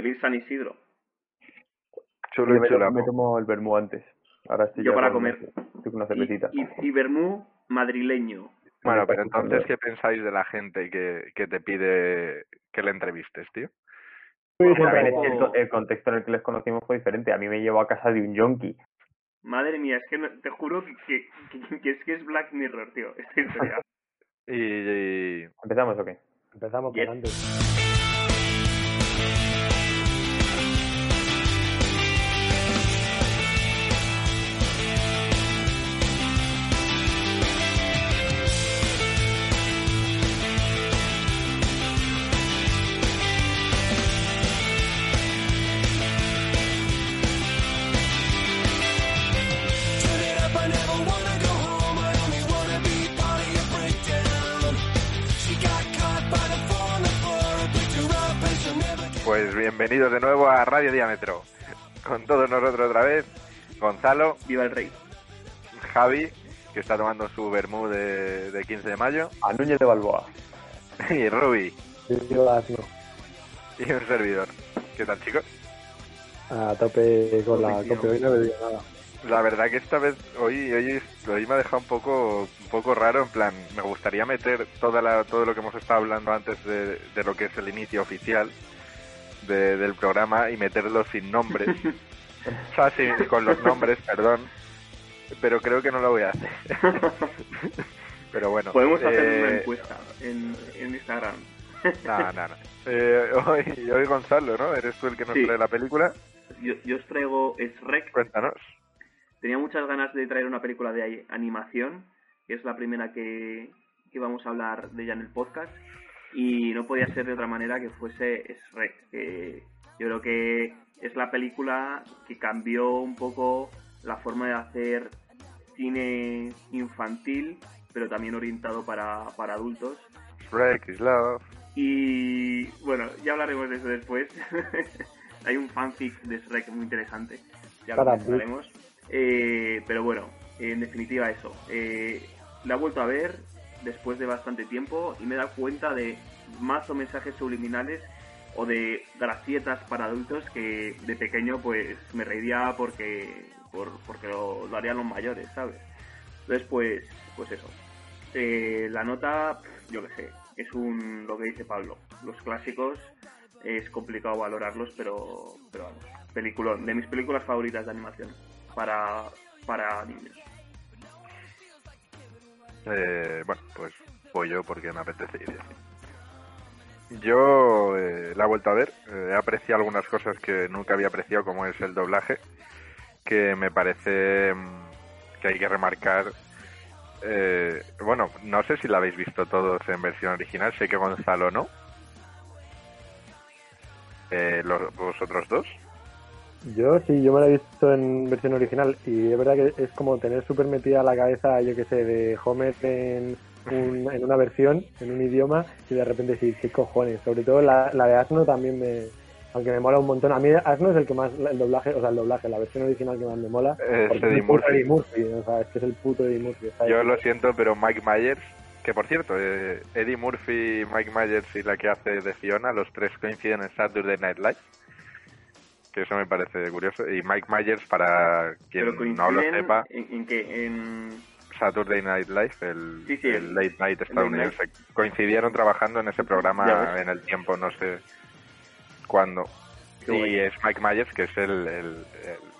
Feliz San Isidro. Chulo Yo y me, chulapo. me tomo el vermú antes. Ahora estoy Yo para comer. Con una Y, cervecita. y, y vermú madrileño. Bueno, pero entonces, ¿qué pensáis de la gente que, que te pide que le entrevistes, tío? También También es que el, co- el contexto en el que les conocimos fue diferente. A mí me llevó a casa de un yonki. Madre mía, es que no- te juro que, que, que- que es que es Black Mirror, tío. Esta historia. Y, y- ¿Empezamos o qué? Empezamos Yes. con antes. Bienvenidos de nuevo a Radio Diámetro. Con todos nosotros otra vez, Gonzalo, Viva el rey. Javi, que está tomando su vermú de, de 15 de mayo, A Núñez de Balboa. y Ruby, y un servidor. ¿Qué tal, chicos? A tope con la copia. Hoy no bebido nada. La verdad que esta vez, hoy, hoy, hoy me ha dejado un poco, un poco raro, en plan, me gustaría meter toda la, todo lo que hemos estado hablando antes de, de lo que es el inicio oficial de- del programa y meterlo sin nombres. o sea, sí, con los nombres, perdón. Pero creo que no lo voy a hacer. pero bueno. Podemos hacer una eh, encuesta en, en Instagram. No, no, no. Eh, hoy, hoy Gonzalo, ¿no? Eres tú el que nos Sí. trae la película. Yo, yo os traigo Shrek. Cuéntanos. Tenía muchas ganas de traer una película de animación, que es la primera que, que vamos a hablar de ella en el podcast, y no podía ser de otra manera que fuese Shrek. que yo creo que es la película que cambió un poco la forma de hacer cine infantil, pero también orientado para, para adultos. Shrek is love. Y bueno, ya hablaremos de eso después. Hay un fanfic de Shrek muy interesante. Ya lo Para mencionaremos. Eh, pero bueno, en definitiva eso. Eh, la he vuelto a ver después de bastante tiempo y me he dado cuenta de más o mensajes subliminales o de gracietas para adultos que de pequeño pues me reiría porque por, porque lo, lo harían los mayores, ¿sabes? Entonces pues, pues eso. Eh, la nota, yo qué sé, es un lo que dice Pablo. Los clásicos es complicado valorarlos, pero, pero vamos, peliculón, de mis películas favoritas de animación para, para niños. Eh, bueno, pues voy yo porque me apetece ir. Yo eh, la he vuelto a ver, eh, he apreciado algunas cosas que nunca había apreciado, como es el doblaje, que me parece mm, que hay que remarcar. eh, bueno, no sé si la habéis visto todos en versión original, sé que Gonzalo no. Eh, los- ¿Vosotros dos? Yo sí, yo me la he visto en versión original y es verdad que es como tener súper metida la cabeza, yo que sé, de Homer en, un- en una versión, en un idioma y de repente decir, qué cojones. Sobre todo la, la de Asno también me... Aunque me mola un montón. A mí Asno es el que más, el doblaje, o sea, el doblaje, la versión original que más me mola. Es Eddie Murphy. Eddie Murphy, o sea, es que es el puto Eddie Murphy. Yo lo siento, pero Mike Myers, que por cierto, eh, Eddie Murphy, Mike Myers y la que hace de Fiona, los tres coinciden en Saturday Night Live. Eso me parece curioso. Y Mike Myers, para quien no lo sepa, en, en que en Saturday Night Live, el, Sí, sí, el el- late night estadounidense, coincidieron trabajando en ese programa en el tiempo, no sé cuándo. Y es Mike Myers, que es el, el- el-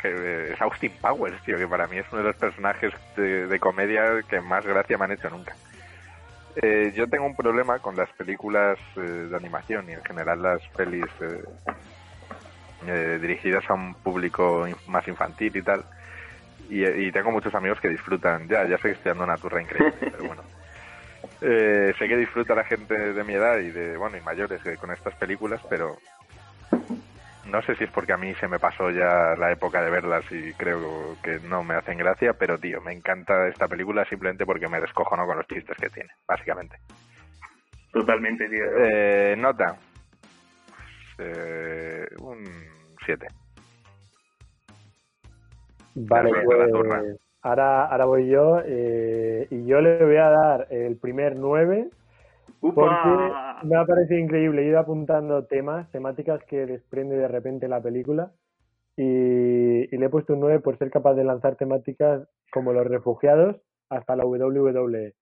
que es Austin Powers, tío, que para mí es uno de los personajes de, de comedia que más gracia me han hecho nunca. Eh, yo tengo un problema con las películas eh, de animación y en general las pelis eh, eh, dirigidas a un público más infantil y tal. Y, y tengo muchos amigos que disfrutan, ya, ya sé que estoy dando una turra increíble, pero bueno. Eh, sé que disfruta la gente de mi edad y de, bueno, y mayores eh, con estas películas, pero no sé si es porque a mí se me pasó ya la época de verlas y creo que no me hacen gracia, pero tío, me encanta esta película simplemente porque me descojono con los chistes que tiene, básicamente. totalmente, tío. Eh, nota. Eh, un 7. Vale, pues ahora, ahora voy yo eh, y yo le voy a dar el primer 9 ¡Upa! porque me ha parecido increíble. He ido apuntando temas, temáticas que desprende de repente la película. Y, y le he puesto un 9 por ser capaz de lanzar temáticas como los refugiados hasta la WWE.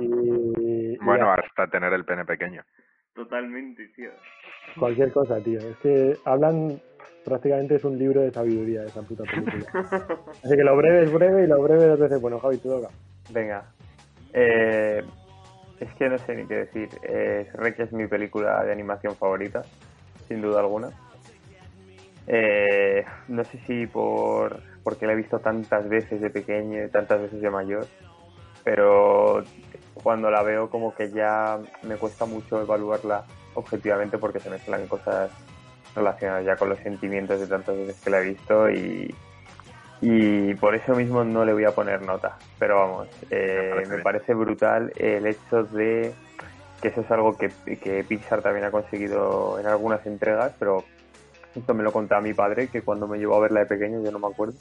Y, y Bueno, hasta tener el pene pequeño. Totalmente, tío. cualquier cosa, tío. Es que hablan, prácticamente es un libro de sabiduría esa puta película. Así que lo breve es breve y lo breve dos veces. Bueno, Javi, tú toca. Venga. Eh, es que no sé ni qué decir. Eh, Shrek es mi película de animación favorita, sin duda alguna. Eh, no sé si por porque la he visto tantas veces de pequeño y tantas veces de mayor, pero cuando la veo como que ya me cuesta mucho evaluarla objetivamente porque se mezclan cosas relacionadas ya con los sentimientos de tantas veces que la he visto y, y por eso mismo no le voy a poner nota. Pero vamos, eh, Me parece me bien. parece brutal el hecho de que eso es algo que, que Pixar también ha conseguido en algunas entregas, pero esto me lo contaba mi padre, que cuando me llevó a verla de pequeño yo no me acuerdo,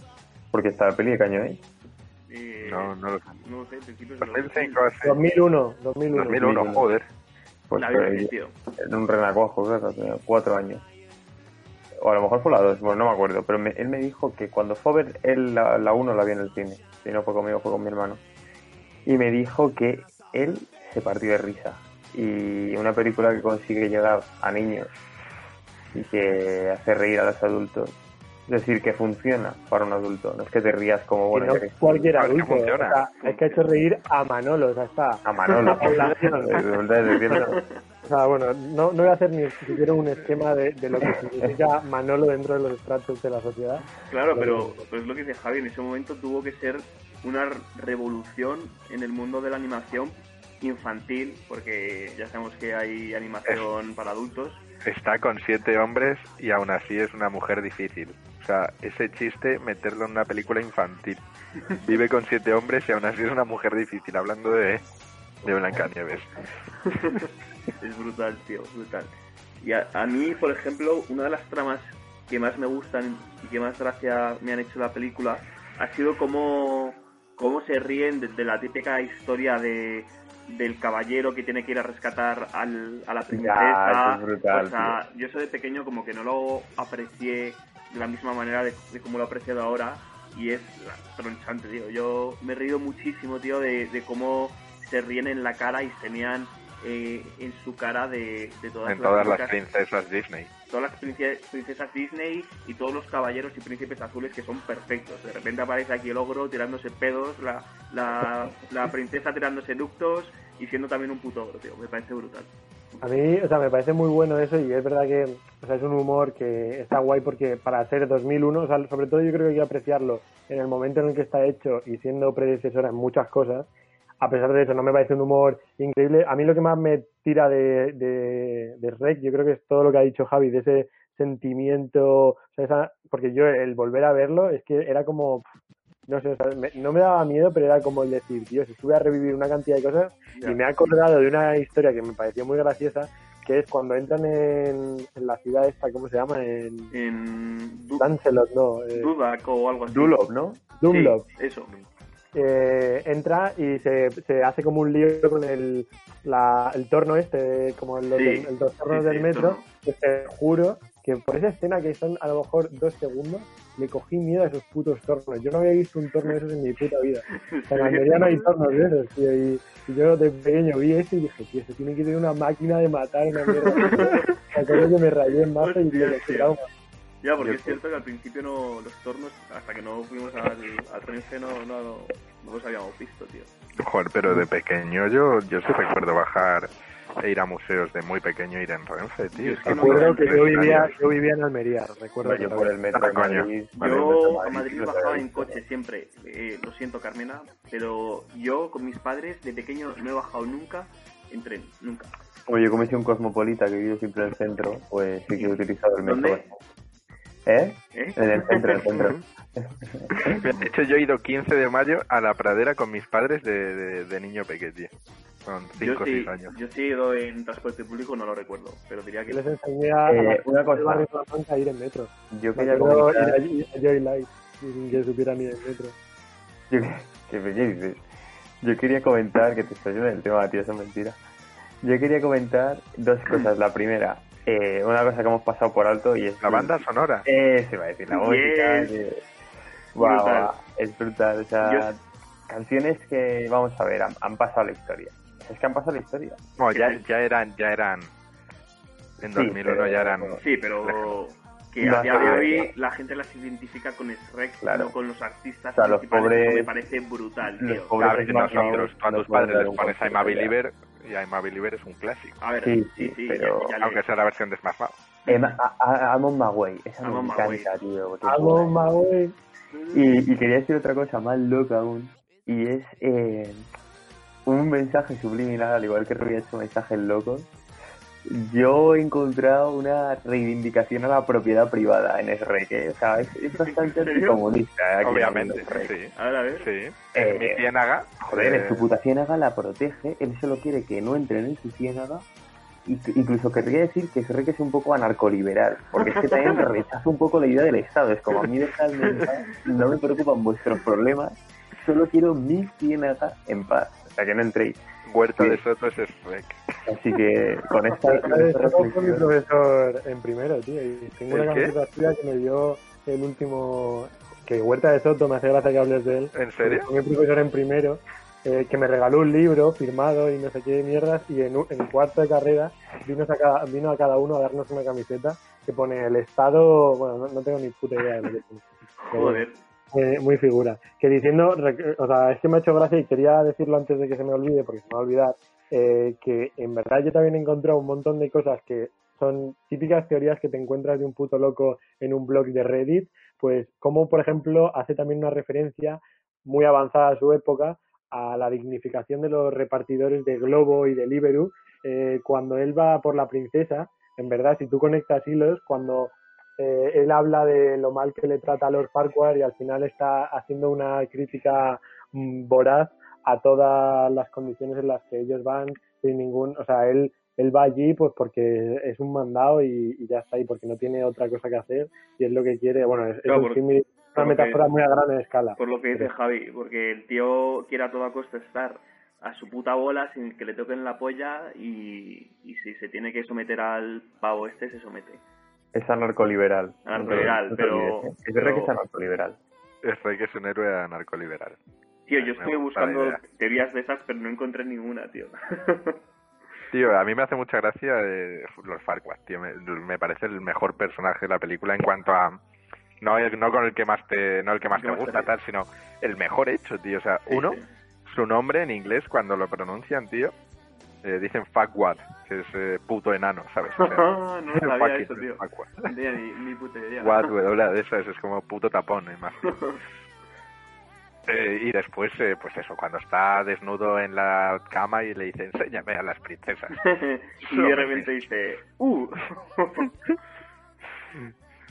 porque está la peli de caño ahí. Eh, No, no lo sé. No sé, principios de los 2005 hace. 2001, 2001. 2001, joder. Pues La tío. en un renacuajo, claro, tenía cuatro años. O a lo mejor fue la dos, bueno, no me acuerdo, pero me- él me dijo que cuando fue a ver él la, la uno la vio en el cine, si no fue conmigo, fue con mi hermano. Y me dijo que él se partió de risa. Y una película que consigue llegar a niños y que hace reír a los adultos. Es decir, que funciona para un adulto. No es que te rías como bueno, no cualquier es que adulto. funciona. O sea, es que ha hecho reír a Manolo, o sea, está. a Manolo. Verdad. O sea, bueno, no, no voy a hacer ni siquiera un esquema de, de lo que significa Manolo dentro de los estratos de la sociedad. Claro, pero, pero es lo que dice Javi, en ese momento tuvo que ser una revolución en el mundo de la animación infantil, porque ya sabemos que hay animación para adultos. Está con siete hombres y aún así es una mujer difícil. O sea, ese chiste, meterlo en una película infantil. Vive con siete hombres y aún así es una mujer difícil, hablando de, de Blancanieves. Es brutal, tío, brutal. Y a, a mí, por ejemplo, una de las tramas que más me gustan y que más gracia me han hecho la película ha sido cómo, cómo se ríen de, de la típica historia de del caballero que tiene que ir a rescatar al, a la princesa. eso es brutal, o sea, yo eso de pequeño como que no lo aprecié de la misma manera de, de como lo he apreciado ahora y es tronchante, tío. Yo me he reído muchísimo, tío, de, de cómo se ríen en la cara y se mean eh, en su cara de, de todas, En todas las princesas Disney. todas las prince- princesas Disney y todos los caballeros y príncipes azules que son perfectos. De repente aparece aquí el ogro tirándose pedos, la, la, la princesa tirándose ductos y siendo también un puto ogro, tío. Me parece brutal. A mí, o sea, me parece muy bueno eso y es verdad que o sea, es un humor que está guay porque para ser 2001, o sea, sobre todo yo creo que hay que apreciarlo en el momento en el que está hecho y siendo predecesora en muchas cosas. A pesar de eso, no me parece un humor increíble. A mí lo que más me tira de, de, de yo creo que es todo lo que ha dicho Javi, de ese sentimiento, o sea, esa- porque yo el volver a verlo es que era como, no sé, o sea, me- no me daba miedo, pero era como el decir, Dios, estuve a revivir una cantidad de cosas y me he acordado de una historia que me pareció muy graciosa, que es cuando entran en, en la ciudad esta, ¿cómo se llama? En En Lancelot, no, eh, Dudak o algo así. Dulop, ¿no? Dunlop. Sí, eso. Eh, entra y se, se hace como un lío con el, la, el torno este, como el, Sí, el- los tornos sí, del metro. que te juro que por esa escena que son a lo mejor dos segundos, le cogí miedo a esos putos tornos. Yo no había visto un torno de esos en mi puta vida. En Almería no hay tornos de esos, tío. Y, y yo de pequeño vi eso y dije, tío, se tiene que tener una máquina de matar una mierda. Me acuerdo que me rayé en mazo y le tío. trauma. Ya, porque Yo- es cierto que al principio no los tornos, hasta que no fuimos al, al Renfe, no, no, no, no los habíamos visto, tío. Joder, pero de pequeño yo, yo sí recuerdo bajar e ir a museos de muy pequeño, ir en Renfe, tío. Es que no Recuerdo que yo vivía, yo vivía en Almería, recuerdo. yo por el metro Ah. Madrid. Madrid, Yo metro a Madrid no bajaba en coche siempre. Eh, lo siento, Carmena, pero yo con mis padres de pequeño no he bajado nunca en tren, nunca. Oye, como soy un cosmopolita que vive siempre en el centro, pues sí que he utilizado el metro. ¿Dónde? ¿Eh? ¿Eh? En el centro, en el centro. De hecho, yo he ido 15 de mayo a la pradera con mis padres de, de, de niño pequeño. Con 5 Yo o sí, 6 años. yo sí he ido en transporte público, no lo recuerdo, pero diría que les enseñé a, a Eh, la- una al cosa. de a ir en metro. Yo Me quería ir a Joy sin que el metro. Yo, ¿qué, qué dices? Yo quería comentar que te estoy yendo del tema, tío, eso es mentira. Yo quería comentar dos cosas. La primera, eh, una cosa que hemos pasado por alto y es... La banda sonora. Eh, se va a decir, la música. Yes. que- Guau, Brutal. guau, es brutal. O sea, Yo- canciones que, vamos a ver, han, han pasado la historia. Es que han pasado la historia. No, ya, ya eran, ya eran. En Sí, 2001 pero- ya eran. Sí, pero que No, a día de hoy la gente las identifica con Shrek, Claro. no con los artistas O sea, los principales. pobres- me parece brutal, los tío. pobres- Claro, nosotros, a tus padres les pones I'm a. Believer y I'm a Believer es un clásico. A ver, Sí, sí, sí, sí, pero- ya, ya le- Aunque sea la versión de Smash Mouth. Esa me encanta, tío. porque- Algo más, güey. Y, y quería decir otra cosa más loca aún, y es eh, un mensaje subliminal, al igual que Rubia ha hecho mensajes locos. Yo he encontrado una reivindicación a la propiedad privada en Shrek, ¿eh? o sea, es, es bastante anticomunista. ¿eh? Obviamente, sí. A ver, a ver. Sí. Eh, Mi ciénaga. Joder, eh, en su puta ciénaga la protege, él solo quiere que no entren en su ciénaga. Incluso querría decir que Shrek es un poco anarcoliberal, porque es que también rechaza un poco la idea del Estado. Es como a mí dejadme en paz, no me preocupan vuestros problemas, solo quiero mi ciénaga en paz. Sea, que no entréis. Huerta Sí. de Soto es Shrek. Así que con esta, con mi profesor en primero, tío. Y tengo una camiseta suya que me dio el último. Que Huerta de Soto, me hace gracia que hables de él. ¿En serio? Fue mi profesor en primero, eh, que me regaló un libro firmado y no sé qué mierdas. Y en, en cuarto de carrera vino a, cada, vino a cada uno a darnos una camiseta que pone el Estado. Bueno, no, no tengo ni puta idea de lo que Joder. Muy, muy figura. Que diciendo, o sea, es que me ha hecho gracia y quería decirlo antes de que se me olvide, porque se me va a olvidar, eh, que en verdad yo también he encontrado un montón de cosas que son típicas teorías que te encuentras de un puto loco en un blog de Reddit, pues como por ejemplo hace también una referencia muy avanzada a su época a la dignificación de los repartidores de Globo y de Liberu eh, cuando él va por la princesa, en verdad, si tú conectas hilos, cuando eh, él habla de lo mal que le trata a Lord Farquhar y al final está haciendo una crítica mm, voraz a todas las condiciones en las que ellos van sin ningún, o sea, él él va allí pues porque es un mandado y, y ya está ahí porque no tiene otra cosa que hacer y es lo que quiere, bueno, es, un símil- una que- metáfora muy a gran escala. Por lo que dice Javi, porque el tío quiere a toda costa estar a su puta bola sin que le toquen la polla y, y si se tiene que someter al pavo este, se somete. Es anarcoliberal. Anarcoliberal, No pero- ¿eh? Es verdad que es anarcoliberal. Shrek es un héroe anarcoliberal. Tío, yo la buscando teorías de esas, pero no encontré ninguna, tío. Tío, a mí me hace mucha gracia eh, los Farquaad, tío. Me, me parece el mejor personaje de la película en cuanto a no no con el que más te no el que más Que te gusta tal, sino el mejor hecho, tío. O sea, Sí, uno sí. su nombre en inglés cuando lo pronuncian, tío, eh, dicen fuckwad, que es eh, puto enano, ¿sabes? O sea, no lo sabía eso, tío. No ni, ni puta idea. What, W, de esas, es como puto tapón, eh, más. Eh, y después, eh, pues eso, cuando está desnudo en la cama y le dice, enséñame a las princesas. y de repente dice, ¡uh!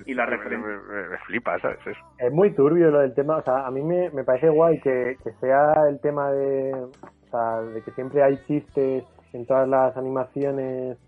y la Me, referencia. me- me flipa, ¿sabes? Eso. Es muy turbio lo del tema, o sea, a mí me, me parece guay que, que sea el tema de, o sea, de que siempre hay chistes en todas las animaciones,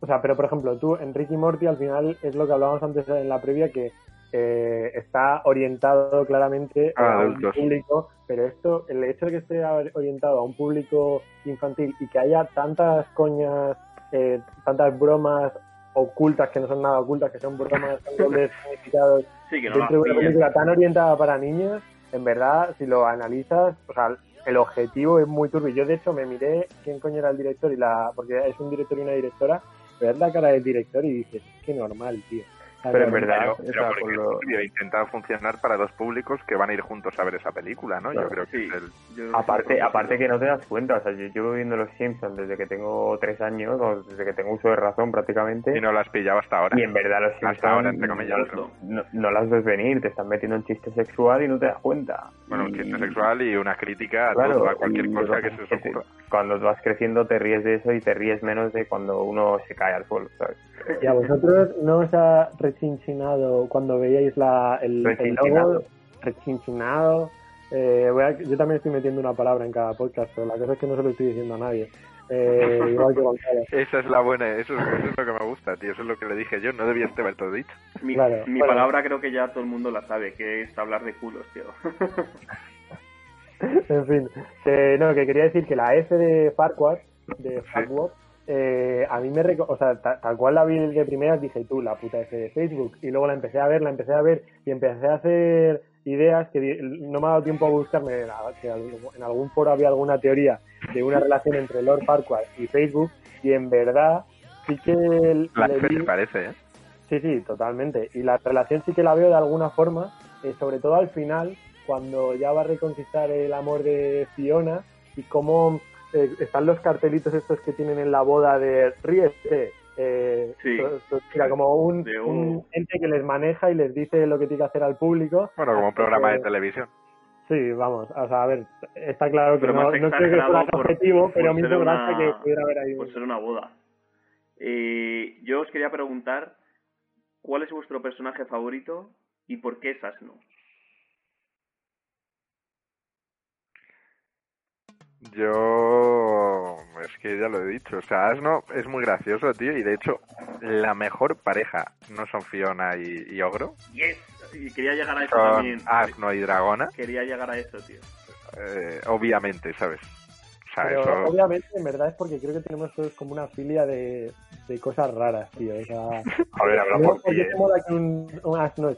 o sea, pero por ejemplo, tú en Ricky Morty al final es lo que hablábamos antes en la previa que eh, está orientado claramente A a un público, pero esto, el hecho de que esté orientado a un público infantil y que haya tantas coñas, eh, tantas bromas ocultas que no son nada ocultas, que son bromas dobles significados Sí, no dentro de una película tan orientada para niños, en verdad, si lo analizas, o sea, el objetivo es muy turbio. Yo, de hecho, me miré quién coño era el director, y la porque es un director y una directora, ves la cara del director y dices, qué normal, tío. Pero en normal. verdad, Pero, pero por lo- tío, intenta funcionar para dos públicos que van a ir juntos a ver esa película, ¿no? Claro. Yo creo que Sí. es el... Aparte, aparte que no te das cuenta, o sea, yo llevo viendo Los Simpsons desde que tengo tres años, o desde que tengo uso de razón prácticamente, Y no lo has pillado hasta ahora. y en verdad Los Simpsons Hasta ahora, entre comillas. Justo. no, no las ves venir, te están metiendo un chiste sexual y no te das cuenta. Bueno, un chiste sexual y una crítica a Claro, todo, a cualquier cosa que se os ocurra. Cuando vas creciendo te ríes de eso y te ríes menos de cuando uno se cae al suelo, ¿sabes? ¿Y a vosotros no os ha rechinchinado cuando veíais la, el, el Rechinchinado. logo? Rechinchinado. Eh, voy a- yo también estoy metiendo una palabra en cada podcast, pero la cosa es que no se lo estoy diciendo a nadie. Eh, igual que. Esa es la buena, eso, es- eso es lo que me gusta, tío. Eso es lo que le dije yo. No debías haber todo dicho. Mi, Claro. mi Bueno. palabra creo que ya todo el mundo la sabe, que es hablar de culos, tío. en fin, que, no, que quería decir que la F de Farquaad, de Farquaad, eh, a mí me, o sea, ta- tal cual la vi de primeras dije tú, la puta F de Facebook, y luego la empecé a ver, la empecé a ver y empecé a hacer ideas que no me ha dado tiempo a buscarme, en en algún foro había alguna teoría de una relación entre Lord Farquaad y Facebook, y en verdad sí que La le vi- parece, ¿eh? Sí, sí, totalmente. Y la relación sí que la veo de alguna forma, eh, sobre todo al final, cuando ya va a reconquistar el amor de Fiona y cómo eh, están los cartelitos estos que tienen en la boda de ríete. Eh, Sí. mira, como un, De un- un ente que les maneja y les dice lo que tiene que hacer al público. Bueno, como un programa que- de televisión. Sí, vamos, o sea, a ver, está claro que Pero no, no creo que fuera el objetivo, por pero me ser hizo una- que pudiera haber ahí por un... ser una boda. Eh, yo os quería preguntar cuál es vuestro personaje favorito y por qué es Yo. Es que ya lo he dicho. O sea, Asno es muy gracioso, tío. Y de hecho, la mejor pareja no son Fiona y, y Ogro. Yes, y quería llegar a eso Son también. Asno y Dragona. Quería llegar a eso, tío. eh, obviamente, ¿sabes? O sea, Pero eso. obviamente, en verdad, es porque creo que tenemos todos como una filia de, de cosas raras, tío. O sea, habla no, por ti, porque te mola que un, un asno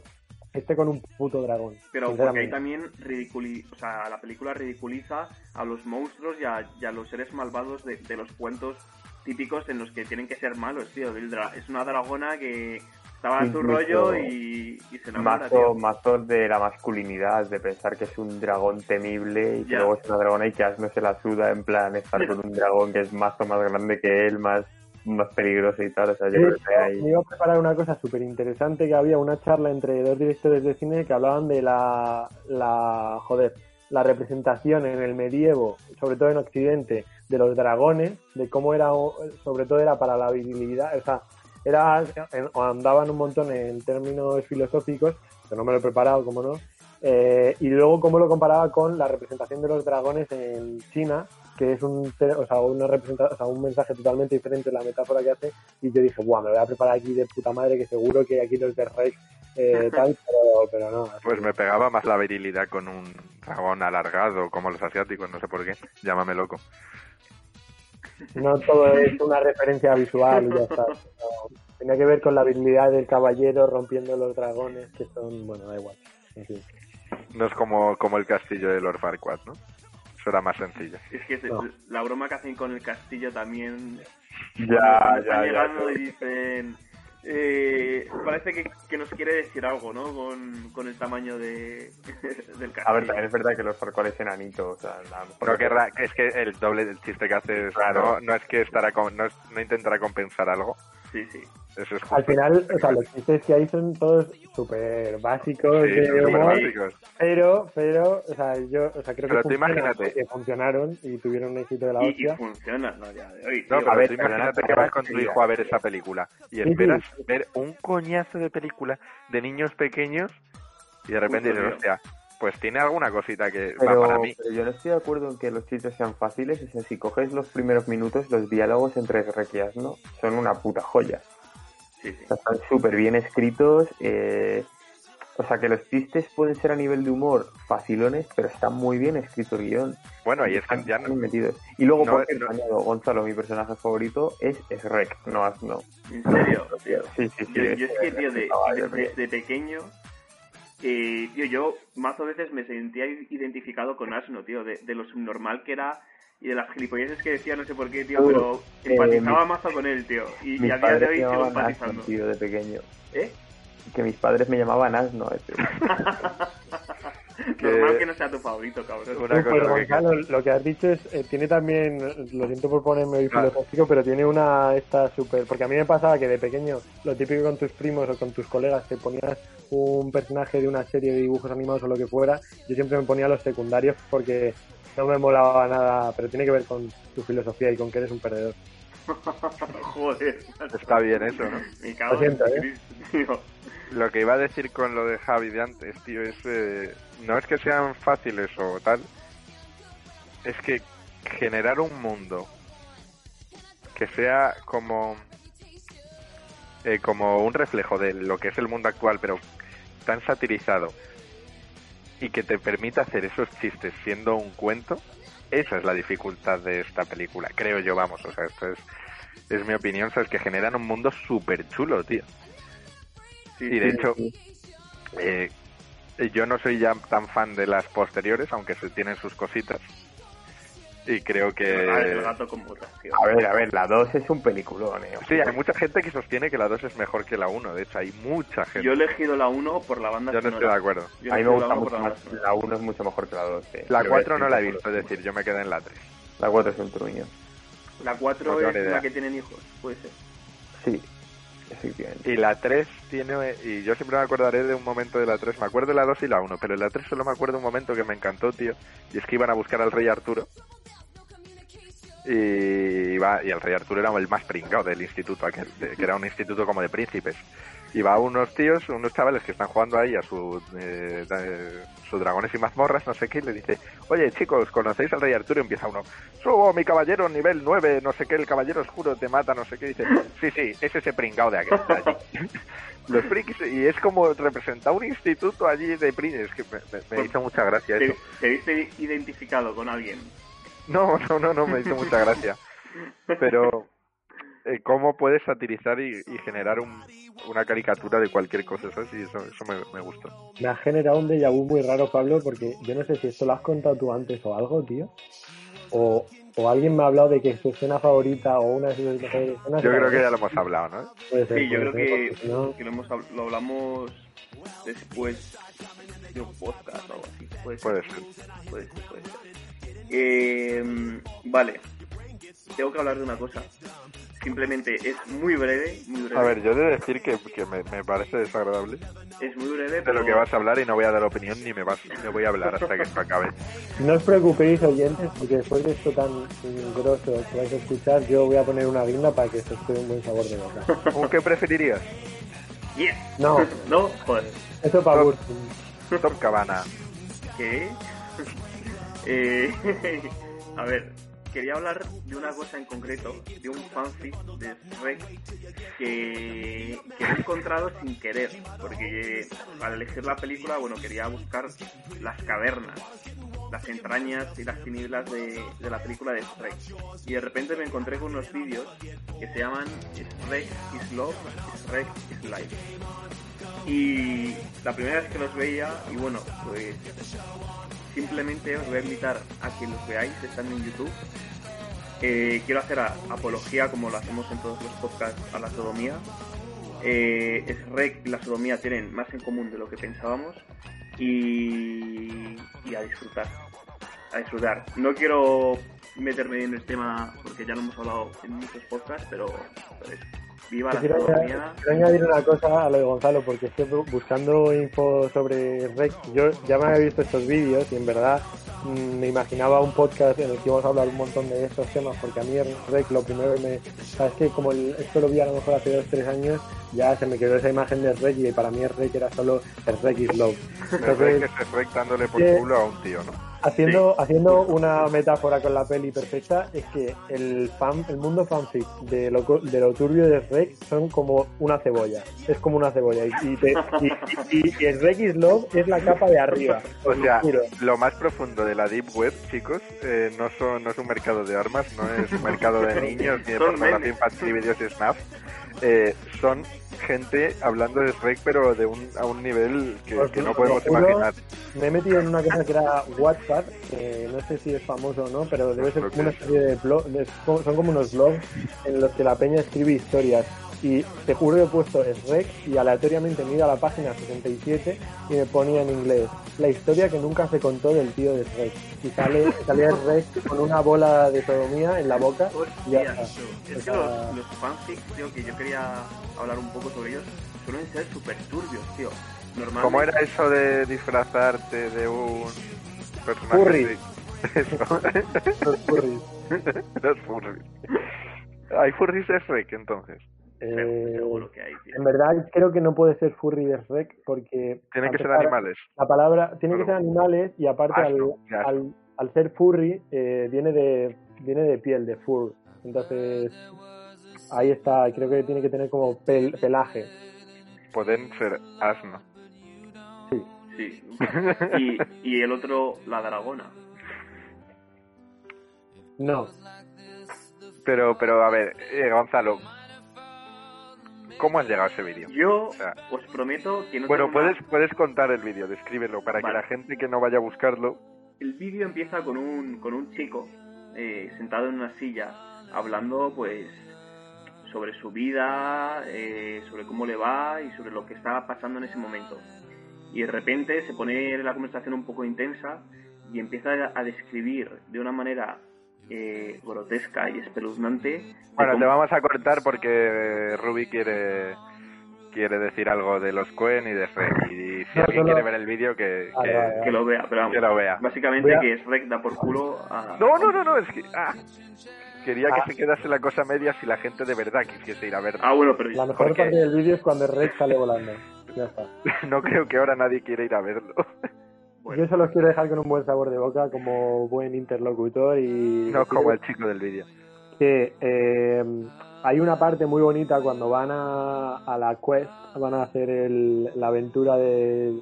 esté con un puto dragón. Pero porque ahí también o sea, la película ridiculiza a los monstruos y a, y a los seres malvados de, de los cuentos típicos en los que tienen que ser malos, tío. Es una dragona que estaba en su rollo y, y se enamora, Mazo, tío. mazo de la masculinidad, de pensar que es un dragón temible y que luego es una dragona y que Asno se la suda en plan estar con un dragón que es mazo más grande que él, más, más peligroso y tal. O sea, yo Sí, creo que ahí... me iba a preparar una cosa súper interesante que había una charla entre dos directores de cine que hablaban de la, la joder la representación en el medievo, sobre todo en Occidente, de los dragones, de cómo era, sobre todo era para la virilidad, o sea, era, andaban un montón en términos filosóficos, que no me lo he preparado, como no, eh, y luego cómo lo comparaba con la representación de los dragones en China, que es un, o sea, una representa- o sea, un mensaje totalmente diferente de la metáfora que hace, y yo dije, guau, me voy a preparar aquí de puta madre, que seguro que aquí los de Rex eh, tal, pero, pero no. Pues me pegaba más la virilidad con un dragón alargado, como los asiáticos, no sé por qué. Llámame loco. No todo es una referencia visual y ya está. No, tenía que ver con la habilidad del caballero rompiendo los dragones, que son, bueno, da igual. En fin. No es como, como el castillo de Lord Farquaad, ¿no? Eso era más sencillo. Es que No. la broma que hacen con el castillo también. Ya, ya, están ya, llegando ya. y dicen. eh, parece que, que nos quiere decir algo, ¿no? Con, con el tamaño de, del castillo. A ver, también es verdad que los Farquaad es enanito, o sea, la mejor- No querrá, que es que el doble del chiste que hace es, Claro. no, no es que estará con- no, es- no intentará compensar algo. Sí, sí. Eso es Al final, o sea, los chistes que hay son todos súper básicos Sí, de humor, básicos. pero, pero, o sea, yo, o sea, creo Pero que funcionan imagínate. porque funcionaron y tuvieron un éxito de la Y, y hostia. funciona, ¿no? Ya de hoy, No, pero ver, tú pero imagínate que vas con tu hijo a ver esa película y Sí, sí. esperas ver un coñazo de película de niños pequeños y de repente dices, hostia, pues tiene alguna cosita que va Pero, para mí. pero yo no estoy de acuerdo en que los chistes sean fáciles. O sea, si coges los primeros minutos, los diálogos entre Rek y Asno son una puta joya. Sí, sí. O sea, están súper bien escritos. eh, o sea, que los chistes pueden ser a nivel de humor facilones, pero está muy bien escrito el guion. Bueno, y es que Están ya no, metidos. Y luego, no- por no- añado, Gonzalo, mi personaje favorito es, es Rek, no Asno. En serio. Sí, sí, sí. Yo, yo es que, tío, de, de- desde pequeño, eh, tío, yo más o veces me sentía identificado con Asno, tío, de, de lo subnormal que era y de las gilipolleces que decía, no sé por qué, tío, Uh, pero eh, empatizaba mis- mazo con él, tío. Y, y a día de hoy sigo Asno, empatizando. tío, de pequeño. ¿Eh? Que mis padres me llamaban Asno. ese. Normal que no sea tu favorito, cabrón. Una que- Gonzalo, lo que has dicho es, eh, tiene también, lo siento por ponerme hoy Claro. filosófico, pero tiene una esta súper, porque a mí me pasaba que de pequeño, lo típico con tus primos o con tus colegas, te ponías un personaje de una serie de dibujos animados o lo que fuera, yo siempre me ponía los secundarios porque no me molaba nada, pero tiene que ver con tu filosofía y con que eres un perdedor. Joder. está bien eso, ¿no? Me cago Lo siento, en ¿eh? Cristo, tío. Lo que iba a decir con lo de Javi de antes, tío, es... eh, no es que sean fáciles o tal, es que generar un mundo que sea como... eh, como un reflejo de lo que es el mundo actual, pero tan satirizado, y que te permita hacer esos chistes siendo un cuento, esa es la dificultad de esta película, creo yo, vamos, o sea, esto es es mi opinión, sabes que generan un mundo súper chulo, tío. Sí, Y de sí. hecho, eh, yo no soy ya tan fan de las posteriores, aunque se tienen sus cositas. Y creo Ah, el que... gato con. A ver, a ver, la 2 es un peliculón, eh. Sí, hay mucha gente que sostiene que la 2 es mejor que la 1. De hecho, hay mucha gente. Yo he elegido la 1 por la banda Yo no sonora. estoy de acuerdo. Yo A mí me gusta la 1 mucho más. La 1 es mucho mejor que la 2. eh. La Yo voy a 4 no la he visto, es decir, yo me quedé en la 3. La 4 es un truño. La 4 No tengo es la que tienen hijos, puede ser. Sí, Y la 3 tiene... Y yo siempre me acordaré de un momento de la 3. Me acuerdo de la 2 y la 1, pero en la 3 solo me acuerdo de un momento que me encantó, tío. Y es que iban a buscar al rey Arturo. Y, iba, y el rey Arturo era el más pringado del instituto que era un instituto como de príncipes. Y va unos tíos, unos chavales que están jugando ahí a su, eh, su dragones y mazmorras, no sé qué, y le dice, oye chicos, ¿conocéis al rey Arturo? Y empieza uno, subo mi caballero nivel 9, no sé qué, el caballero oscuro te mata, no sé qué, y dice, sí, sí, es ese pringao de aquel. Los frikis, y es como representar un instituto allí de príncipes, que me, me- me hizo mucha gracia ¿Te, eso. te viste identificado con alguien? No, no, no, no, me hizo mucha gracia. Pero, eh, ¿cómo puedes satirizar y, y generar un- una caricatura de cualquier cosa? ¿sabes? Y eso, eso me, me gustó. Me ha generado un déjà vu muy raro, Pablo, porque yo no sé si esto lo has contado tú antes o algo, tío. O, o alguien me ha hablado de que su escena favorita o una de sus mejores escenas. Yo creo que ya lo hemos hablado, ¿no? Puede ser, Sí, yo creo ser, que, no- lo, hemos, lo hablamos después de un podcast o algo así. Puede ser, Puede ser. puede ser, puede ser. Eh, vale, tengo que hablar de una cosa. Simplemente es muy breve, muy breve. A ver, yo he de decir que, que me, me parece desagradable Es muy breve, de pero lo que vas a hablar y no voy a dar opinión ni me, vas, me voy a hablar hasta que esto acabe. No os preocupéis, oyentes, porque después de esto tan grosso que vais a escuchar, yo voy a poner una guinda para que se os quede un buen sabor de boca. ¿Un qué preferirías? Yes. No, No, joder. eso para No. Burstyn. Top Cabana. ¿Qué? Eh, a ver, quería hablar de una cosa en concreto, de un fanfic de Shrek que, he encontrado sin querer, porque al elegir la película, bueno, quería buscar las cavernas, las entrañas y las tinieblas de, de la película de Shrek. Y de repente me encontré con unos vídeos que se llaman Shrek is Love, Shrek is Life. Y la primera vez que los veía, y bueno, pues simplemente os voy a invitar a que los veáis, están en YouTube. Eh, quiero hacer apología, como lo hacemos en todos los podcasts, a la sodomía. Eh, Shrek y la sodomía tienen más en común de lo que pensábamos. Y, a disfrutar. A disfrutar. No quiero meterme en el tema porque ya lo hemos hablado en muchos podcasts, pero pues, viva la Quiero, añadir- quiero añadir una cosa a lo de Gonzalo, porque es que bu- buscando info sobre Rec, yo ya me había visto estos vídeos y en verdad mm, me imaginaba un podcast en el que íbamos a hablar un montón de estos temas, porque a mí el Rec lo primero que me... Sabes que como el- esto lo vi a lo mejor hace dos tres años, ya se me quedó esa imagen de Rec y para mí el Rec era solo el Rec is Love. Entonces, parece que se Shrek dándole por culo a un tío, ¿no? Haciendo, haciendo una metáfora con la peli perfecta, es que el fan, el mundo fanfic de lo, de lo turbio de Shrek son como una cebolla. Es como una cebolla. Y, y, te- y, y- y Shrek is Love es la capa de arriba. O sea, lo más profundo de la Deep Web, chicos, eh, no, son, no es un mercado de armas, no es un mercado de niños, ni de pornografía infantil y vídeos de snap. Eh, son gente hablando de Shrek, pero de un, a un nivel que, lo- no podemos juro. imaginar. Me he metido en una cosa que era WhatsApp, que no sé si es famoso o no, pero debe ser como una especie de blog, de- son como unos blogs en los que la peña escribe historias. Y te juro que he puesto Shrek y aleatoriamente me he ido a la página 67 y me ponía en inglés la historia que nunca se contó del tío de Shrek. Y sale, salía Shrek con una bola de sodomía en la boca y ya está. Es que los, los fanfics, tío, que yo quería hablar un poco sobre ellos, suelen ser súper turbios, tío. Normalmente, ¿Cómo era eso de disfrazarte de un personaje? Furry. de- Eso. los furries. Los furries. Hay furries de Shrek, entonces. Eh, seguro que hay, tío. En verdad creo que no puede ser furry de Shrek porque... Tienen que ser animales. La palabra tiene que ser animales y aparte Asno, ya. al, al ser furry eh, viene de viene de piel, de fur. Entonces ahí está, creo que tiene que tener como pel- pelaje. Pueden ser asno. Sí. Y, y el otro, la dragona. No, Pero, pero a ver, eh, Gonzalo, ¿cómo has llegado a ese vídeo? Yo O sea, os prometo que no bueno, puedes, puedes contar el vídeo, descríbelo, para Vale. que la gente que no vaya a buscarlo... El vídeo empieza con un, con un chico eh, sentado en una silla hablando pues sobre su vida, eh, sobre cómo le va y sobre lo que está pasando en ese momento. Y de repente se pone la conversación un poco intensa y empieza a, a describir de una manera eh, grotesca y espeluznante. Bueno, cómo- te vamos a cortar porque eh, Ruby quiere quiere decir algo de los Cohen y de Rek. Y si No, alguien quiere ver el vídeo, que, que- que lo vea, pero vamos, que lo vea. básicamente a- que es Rec da por culo a... No, no, no, no, es que... ah, quería Ah. que se quedase la cosa media si la gente de verdad quisiese ir a verlo. Ah, bueno, pero La mejor porque- parte del vídeo es cuando Rex sale volando. Ya está. No creo que ahora nadie quiera ir a verlo. Bueno, Yo solo os quiero dejar con un buen sabor de boca como buen interlocutor y No como el chico del vídeo. que eh, hay una parte muy bonita cuando van a, a la quest, van a hacer el- la aventura de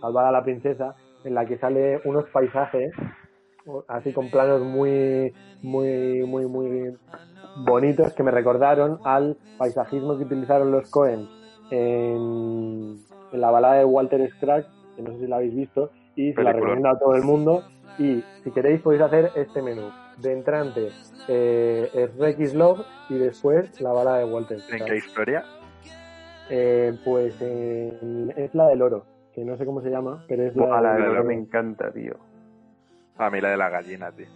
salvar a la princesa, en la que sale unos paisajes así con planos muy muy muy muy bonitos que me recordaron al paisajismo que utilizaron los Cohen en, en la balada de Walter Scraggs, que no sé si la habéis visto, y se la recomiendo a todo el mundo. Y si queréis podéis hacer este menú. De entrante eh, es Rex Love y después la balada de Walter ¿En qué historia? Eh, pues en- es la del oro, que no sé cómo se llama, pero es la, Buah, la del oro me encanta, tío. A mí la de la gallina, tío.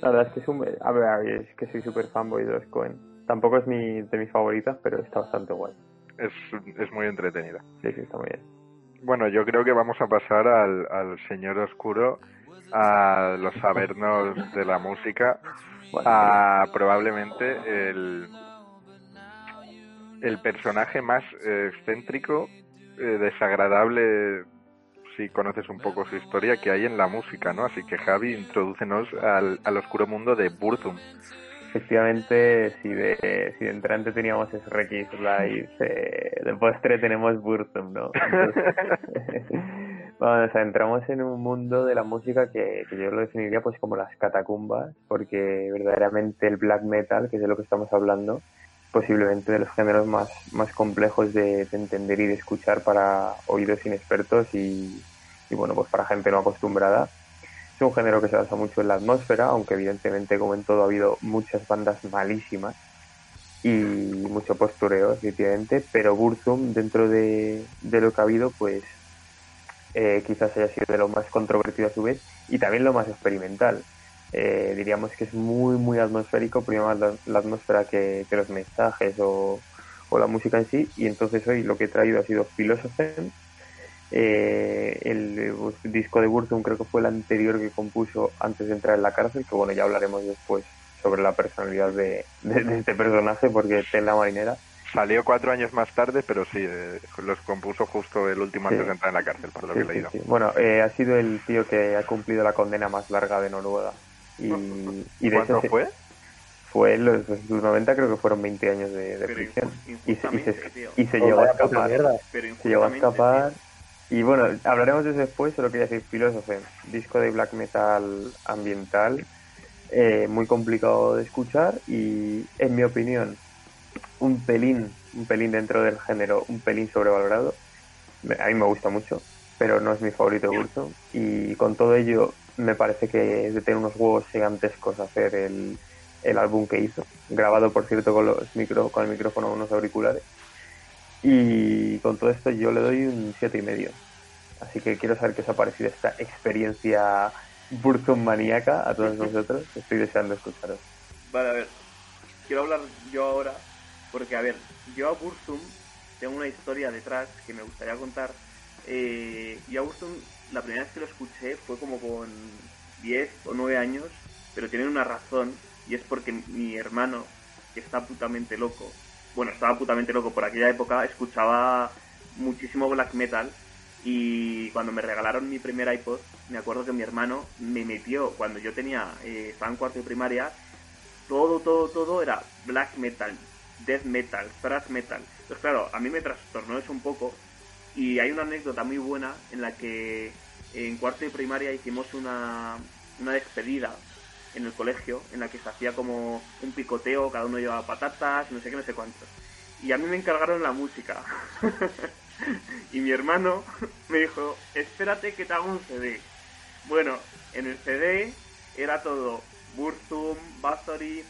La verdad es que es un... A ver, a ver, es que soy súper fanboy de los Cohen. Tampoco es mi, de mis favoritas, pero está bastante guay. Es, es muy entretenida. Sí, sí, está muy bien. Bueno, yo creo que vamos a pasar al, al señor oscuro, a los sabernos de la música, a probablemente el, el personaje más eh, excéntrico, eh, desagradable, si conoces un poco su historia, que hay en la música, ¿no? Así que Javi, introdúcenos al, al oscuro mundo de Burzum. Efectivamente, si de, si de entrante teníamos Rex Live, eh, de postre tenemos Burzum, ¿no? Entonces, Vamos, o sea, entramos en un mundo de la música que, que yo lo definiría pues como las catacumbas, porque verdaderamente el black metal, que es de lo que estamos hablando, posiblemente de los géneros más, más complejos de, de entender y de escuchar para oídos inexpertos y, y bueno, pues para gente no acostumbrada. Es un género que se basa mucho en la atmósfera, aunque evidentemente, como en todo, ha habido muchas bandas malísimas y mucho postureo, efectivamente, pero Burzum, dentro de, de lo que ha habido, pues eh, quizás haya sido de lo más controvertido a su vez y también lo más experimental. Eh, diríamos que es muy, muy atmosférico, primero la, la atmósfera que, los mensajes o, o la música en sí, y entonces hoy lo que he traído ha sido Philosophen, eh, el disco de Burzum creo que fue el anterior que compuso antes de entrar en la cárcel, que bueno, ya hablaremos después sobre la personalidad de, de- de este personaje, porque está en la marinera. Salió cuatro años más tarde, pero sí, eh, los compuso justo el último Sí. antes de entrar en la cárcel, por lo Sí, que he leído. sí. Bueno, eh, ha sido el tío que ha cumplido la condena más larga de Noruega. Y, y de hecho ¿Cuánto se- fue? fue en los, los 90, creo que fueron 20 años de, prisión. Y se, y se, y se Oh, llegó a escapar. Se llegó a escapar. tío. Y bueno, hablaremos de eso después, solo quería decir Philosophy, disco de black metal ambiental, eh, muy complicado de escuchar y, en mi opinión, un pelín, un pelín dentro del género, un pelín sobrevalorado. A mí me gusta mucho, pero no es mi favorito Burzum. Y con todo ello, me parece que es de tener unos huevos gigantescos hacer el, el álbum que hizo, grabado por cierto con, los micro, con el micrófono unos auriculares. Y con todo esto yo le doy un siete y medio. Así que quiero saber qué os ha parecido esta experiencia Burzum maníaca a todos vosotros. Estoy deseando escucharos. Vale, a ver. Quiero hablar yo ahora, porque, a ver, yo a Burzum tengo una historia detrás que me gustaría contar. Eh, yo a Burzum, la primera vez que lo escuché fue como con 10 o 9 años, pero tiene una razón, y es porque mi hermano, que está putamente loco, bueno, estaba putamente loco por aquella época, escuchaba muchísimo black metal y cuando me regalaron mi primer iPod, me acuerdo que mi hermano me metió, cuando yo tenía, eh, estaba en cuarto de primaria, todo, todo, todo era black metal, death metal, thrash metal. Entonces, claro, a mí me trastornó eso un poco y hay una anécdota muy buena en la que en cuarto de primaria hicimos una, una despedida en el colegio, en la que se hacía como un picoteo, cada uno llevaba patatas, no sé qué, no sé cuántos. Y a mí me encargaron la música. y mi hermano me dijo, espérate que te hago un CD. Bueno, en el CD era todo Burzum, Bathory,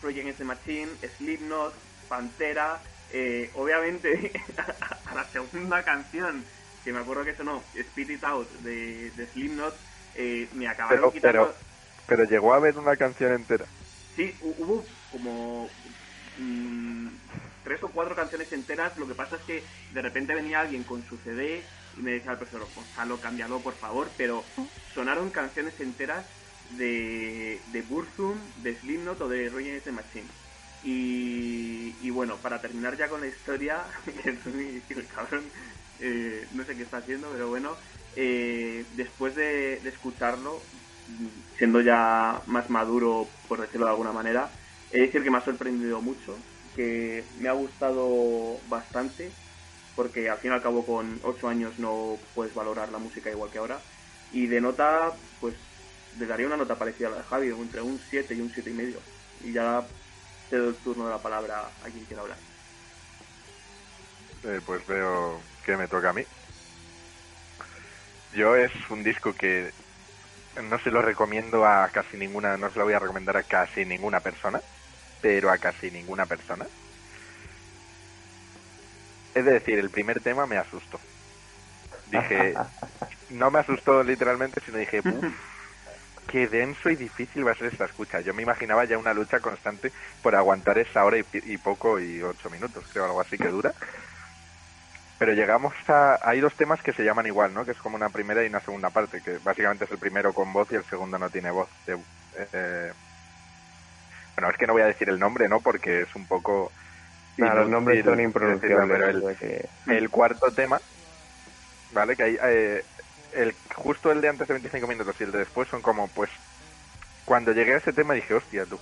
Project S Machine, Slipknot, Pantera, eh, obviamente a la segunda canción, que me acuerdo que sonó Spit It Out de, de Slipknot, eh, me acabaron Pero, quitando... pero, pero llegó a haber una canción entera. Sí, hu- hubo como mm, tres o cuatro canciones enteras. Lo que pasa es que de repente venía alguien con su CD y me decía al profesor, Gonzalo, cámbialo por favor. Pero sonaron canciones enteras de, de Burzum, de Slipknot o de Against the Machine. Y, y bueno, para terminar ya con la historia, el cabrón eh, no sé qué está haciendo, pero bueno, eh, después de, de escucharlo, siendo ya más maduro, por decirlo de alguna manera, he de decir que me ha sorprendido mucho, que me ha gustado bastante, porque al fin y al cabo con 8 años no puedes valorar la música igual que ahora, y de nota, pues le daría una nota parecida a la de Javi, entre un 7 y un 7 y medio, y ya te doy el turno de la palabra a quien quiera hablar. Eh, pues veo que me toca a mí. Yo es un disco que no se lo recomiendo a casi ninguna, no se lo voy a recomendar a casi ninguna persona, pero a casi ninguna persona. Es decir, el primer tema me asustó. Dije, no me asustó literalmente, sino dije, uff, qué denso y difícil va a ser esta escucha. Yo me imaginaba ya una lucha constante por aguantar esa hora y, y poco y ocho minutos, creo, algo así que dura. Pero llegamos a... Hay dos temas que se llaman igual, ¿no? Que es como una primera y una segunda parte, que básicamente es el primero con voz y el segundo no tiene voz. De- eh, Bueno, es que no voy a decir el nombre, ¿no? Porque es un poco... Nah, los nombres son impronunciables. pero que- el cuarto tema, ¿vale? Que hay, eh, el, justo el de antes de 25 minutos y el de después son como, pues, cuando llegué a ese tema dije, hostia, tú,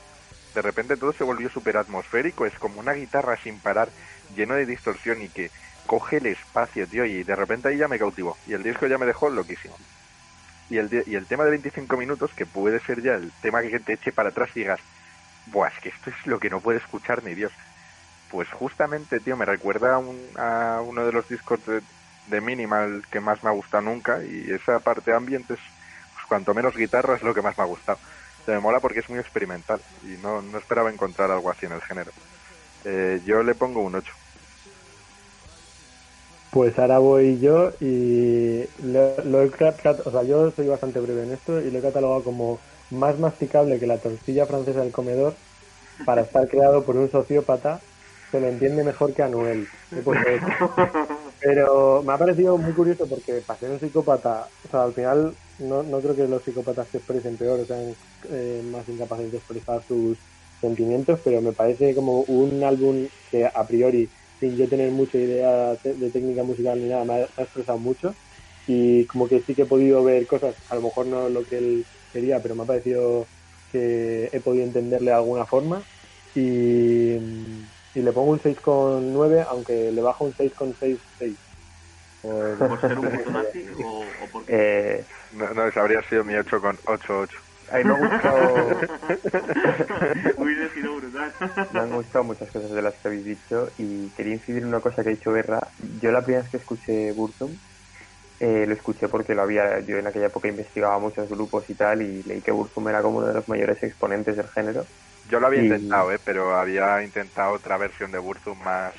de repente todo se volvió súper atmosférico, es como una guitarra sin parar, lleno de distorsión y que coge el espacio, tío, y de repente ahí ya me cautivó, y el disco ya me dejó loquísimo. Y el, y el tema de 25 minutos, que puede ser ya el tema que te eche para atrás y digas, buah, es que esto es lo que no puede escuchar ni Dios. Pues justamente, tío, me recuerda a, un- a uno de los discos de, de Minimal que más me ha gustado nunca y esa parte ambiente es, pues cuanto menos guitarra es lo que más me ha gustado. Se me mola porque es muy experimental y no, no esperaba encontrar algo así en el género. Eh, yo le pongo un 8. Pues ahora voy yo y lo, lo he o sea, yo soy bastante breve en esto y lo he catalogado como más masticable que la tortilla francesa del comedor para estar creado por un sociópata se lo entiende mejor que Anuel. Eso. Pero me ha parecido muy curioso porque para ser un psicópata, o sea, al final no, no creo que los psicópatas se expresen peor o sean eh, más incapaces de expresar sus sentimientos, pero me parece como un álbum que a priori, sin yo tener mucha idea de técnica musical ni nada, me ha, me ha expresado mucho. Y como que sí que he podido ver cosas, a lo mejor no lo que él quería, pero me ha parecido que he podido entenderle de alguna forma. Y, y le pongo un 6,9 aunque le bajo un 6,66 por, ¿Por ser un puto nazi o, o porque Eh, No, no, habría sido mi 8 con 8-8. a mí me ha gustado, hubiese sido brutal? me han gustado muchas cosas de las que habéis dicho y quería incidir en una cosa que ha dicho Guerra. Yo la primera vez que escuché Burzum eh, lo escuché porque lo había, yo en aquella época investigaba muchos grupos y tal y leí que Burzum era como uno de los mayores exponentes del género. Yo lo había Y- intentado, ¿eh? pero había intentado otra versión de Burzum más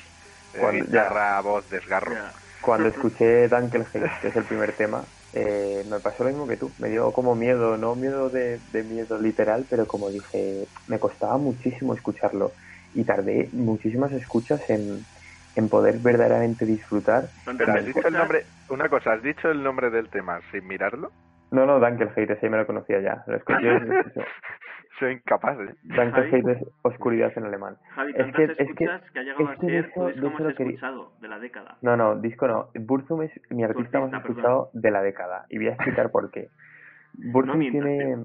eh, Cuando- guitarra, voz, desgarro. Ya. Cuando escuché Dunkelheit, que es el primer tema, eh, me pasó lo mismo que tú. Me dio como miedo, no miedo de, de miedo literal, pero como dije, me costaba muchísimo escucharlo. Y tardé muchísimas escuchas en, en poder verdaderamente disfrutar. Pero has dicho el nombre, una cosa, has dicho el nombre del tema sin mirarlo. No, no, Dunkelheit, ese me lo conocía ya. Lo escuché. Soy incapaz, ¿eh? Dunkelheit es oscuridad en alemán. Javi, Es que- es que- que, ha llegado es a que ser disco eso más lo quería- escuchado de la década. No, no, disco no. Burzum es mi artista más escuchado de la década. Y voy a explicar por qué. Burzum mientas, tiene,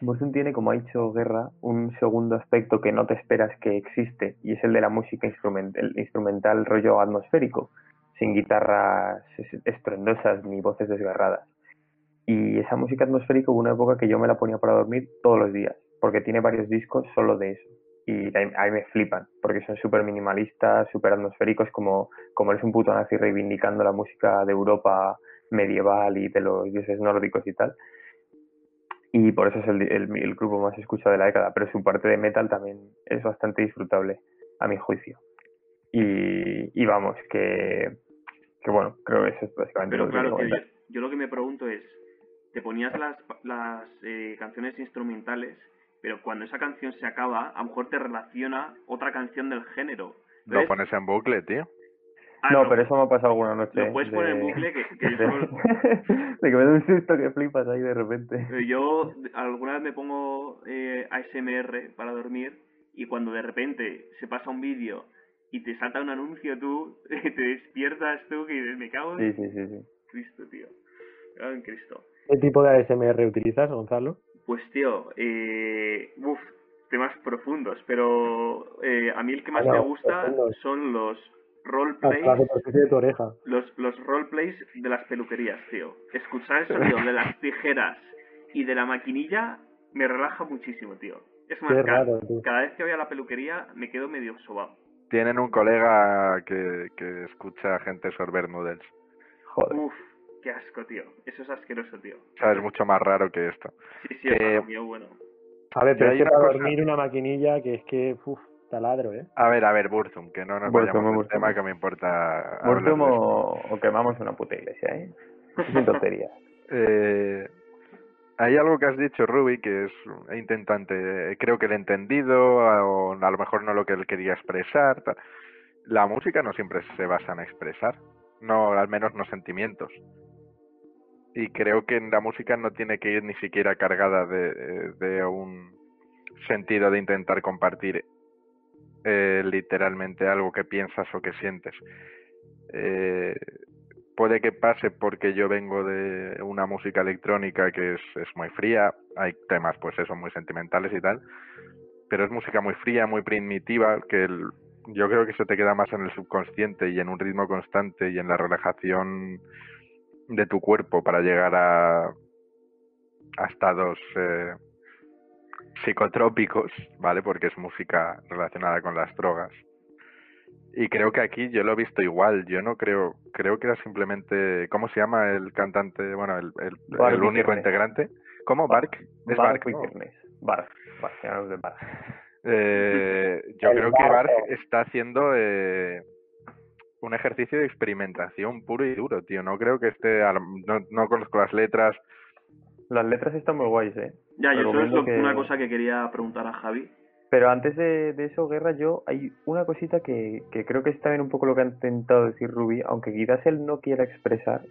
Burzum tiene, como ha dicho Guerra, un segundo aspecto que no te esperas que existe. Y es el de la música instrumental, instrumental rollo atmosférico. Sin guitarras es- estruendosas ni voces desgarradas. Y esa música atmosférica hubo una época que yo me la ponía para dormir todos los días, porque tiene varios discos solo de eso. Y ahí, ahí me flipan, porque son súper minimalistas, súper atmosféricos, como, como eres un puto nazi reivindicando la música de Europa medieval y de los dioses nórdicos y tal. Y por eso es el, el, el grupo más escuchado de la década, pero su parte de metal también es bastante disfrutable, a mi juicio. Y, y vamos, que, que bueno, creo que eso es básicamente Pero lo que claro, yo lo que me pregunto es, te ponías las, las eh, canciones instrumentales, pero cuando esa canción se acaba, a lo mejor te relaciona otra canción del género. Lo pones en bucle, tío. ah, No, pero eso me ha pasado alguna noche. Lo puedes poner en bucle, que- que yo de, solo- de que me da un susto que flipas ahí de repente. Pero Yo alguna vez me pongo eh, ASMR para dormir y cuando de repente se pasa un vídeo y te salta un anuncio tú, te despiertas tú que dices, me cago en Sí, sí, sí, sí. Cristo, tío. Me cago en Cristo. ¿Qué tipo de ASMR utilizas, Gonzalo? Pues tío, eh, uf, temas profundos, pero eh, a mí el que más Ah, no, me gusta profundos. son los roleplays, la superficie de tu oreja. los, los roleplays de las peluquerías, tío. Escuchar el sonido de las tijeras y de la maquinilla me relaja muchísimo, tío. Es más, raro, tío. cada vez que voy a la peluquería me quedo medio sobado. Tienen un colega que, que escucha a gente sorber noodles. Joder. Uf, qué asco, tío. Eso es asqueroso, tío. O sea, es mucho más raro que esto. Sí, sí, Eh, es mío, bueno. A ver, pero hay una cosa- dormir una maquinilla que es que, uff, taladro, ¿eh? A ver, a ver, Burzum, que no nos Burzum, vayamos Burzum. tema que me importa. Burzum o, o quemamos una puta iglesia, ¿eh? Sin tonterías. Eh, hay algo que has dicho, Ruby, que es intentante. Creo que lo he entendido, o a lo mejor no lo que él quería expresar. tal. La música no siempre se basa en expresar, no, al menos no sentimientos. Y creo que la música no tiene que ir ni siquiera cargada de, de un sentido de intentar compartir eh, literalmente algo que piensas o que sientes. Eh, puede que pase porque yo vengo de una música electrónica que es, es muy fría, hay temas pues eso muy sentimentales y tal, pero es música muy fría, muy primitiva, que el- yo creo que se te queda más en el subconsciente y en un ritmo constante y en la relajación de tu cuerpo para llegar a, a estados eh, psicotrópicos, ¿vale? Porque es música relacionada con las drogas. Y creo que aquí yo lo he visto igual. Yo no creo, creo que era simplemente, ¿cómo se llama el cantante? Bueno, el, el, Bark el único integrante. ¿Cómo? Bark. Es Bark Bark. Bark. Eh, yo El creo que Bark está haciendo eh, un ejercicio de experimentación puro y duro, tío. No creo que esté, no, no conozco las letras. Las letras están muy guays, ¿eh? Ya, yo eso es Recomiendo lo- que- una cosa que quería preguntar a Javi. Pero antes de, de eso, Guerra, yo hay una cosita que, que creo que es también un poco lo que ha intentado decir Ruby, aunque quizás él no quiera expresar,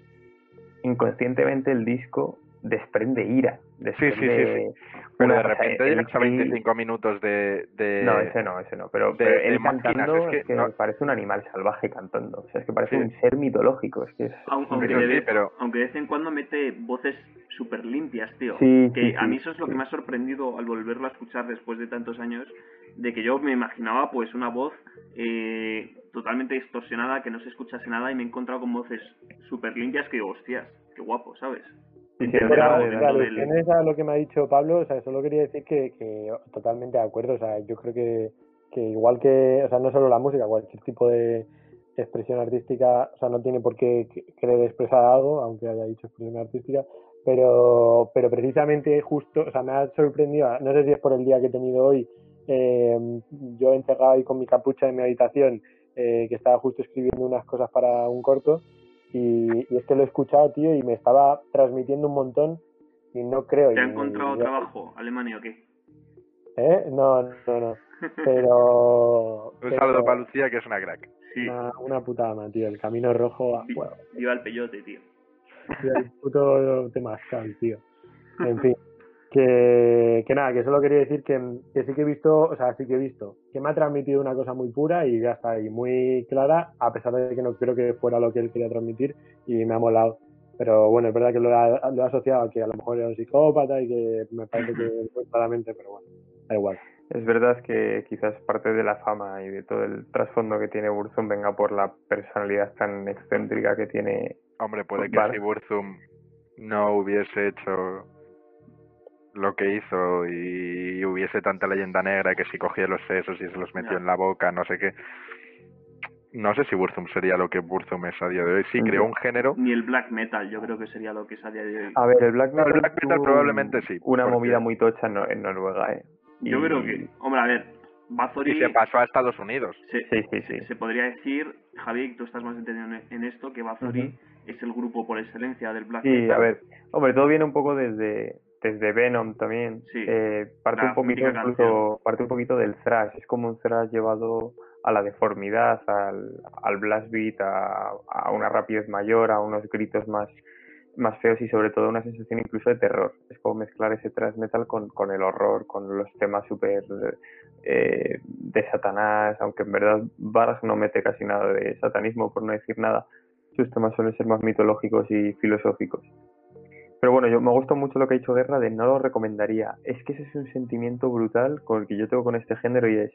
inconscientemente el disco desprende ira. Desprende Pero de repente llegas a él- 25 minutos de... de- No, ese no, ese no. Pero, de- pero él cantando es es que no- parece un animal salvaje cantando. O sea, es que parece Sí. un ser mitológico. Es que es Aun- Aunque, de sí, vez, pero- aunque de vez en cuando mete voces súper limpias, tío. Sí, que sí, a sí, mí eso es lo sí. que me ha sorprendido al volverlo a escuchar después de tantos años, de que yo me imaginaba pues una voz eh, totalmente distorsionada, que no se escuchase nada y me he encontrado con voces súper limpias que digo, hostias, qué guapo, ¿sabes? Sí, sí, Pero alusiones a lo que me ha dicho Pablo, o sea, solo quería decir que, que totalmente de acuerdo, o sea, yo creo que, que igual que, o sea, no solo la música, cualquier tipo de expresión artística, o sea, no tiene por qué que- querer expresar algo, aunque haya dicho expresión artística, pero, pero precisamente justo, o sea, me ha sorprendido, no sé si es por el día que he tenido hoy, eh, yo encerrado ahí con mi capucha en mi habitación, eh, que estaba justo escribiendo unas cosas para un corto, y, y es que lo he escuchado, tío, y me estaba transmitiendo un montón y no creo. ¿Te ha encontrado y- trabajo, Alemania o qué? ¿Eh? No, no, no. Pero... Un pero saludo para Lucía, que es una crack. Sí, Una, una puta ama, tío. El camino rojo a viva el peyote, tío. Tío, El puto temazcal, tío. En fin. Que, que nada, que solo quería decir que, que sí que he visto, o sea, sí que he visto que me ha transmitido una cosa muy pura y ya está, y muy clara, a pesar de que no creo que fuera lo que él quería transmitir y me ha molado. Pero bueno, es verdad que lo ha, lo ha asociado a que a lo mejor era un psicópata y que me parece que fue claramente, pero bueno, da igual. Es verdad que quizás parte de la fama y de todo el trasfondo que tiene Burzum venga por la personalidad tan excéntrica que tiene. Hombre, puede que si Burzum no hubiese hecho lo que hizo y hubiese tanta leyenda negra que si cogía los sesos y se los metió en la boca, no sé qué. No sé si Burzum sería lo que Burzum es a día de hoy. Sí, creó un género. Ni el black metal, yo creo que sería lo que es a día de hoy. A ver, el Black No, el Metal, Black Metal probablemente sí, Una porque- movida muy tocha en, Nor- en Noruega, ¿eh? Yo Y- creo que, hombre, a ver, Bathory Y se pasó a Estados Unidos. se, Sí, sí, sí. se- se podría decir, Javier, tú estás más entendido en, en esto, que Bathory es el grupo por excelencia del black Sí, metal. a ver, hombre, todo viene un poco desde, desde Venom también. Sí, Eh, parte un poquito mítica incluso, parte un poquito del thrash. Es como un thrash llevado a la deformidad, al, al blast beat, a, a una rapidez mayor, a unos gritos más, más feos y sobre todo una sensación incluso de terror. Es como mezclar ese thrash metal con, con el horror, con los temas súper eh, de Satanás, aunque en verdad Varg no mete casi nada de satanismo, por no decir nada. Sus temas suelen ser más mitológicos y filosóficos. Pero bueno, yo me gusta mucho lo que ha dicho Guerra de no lo recomendaría. Es que ese es un sentimiento brutal con el que yo tengo con este género y es,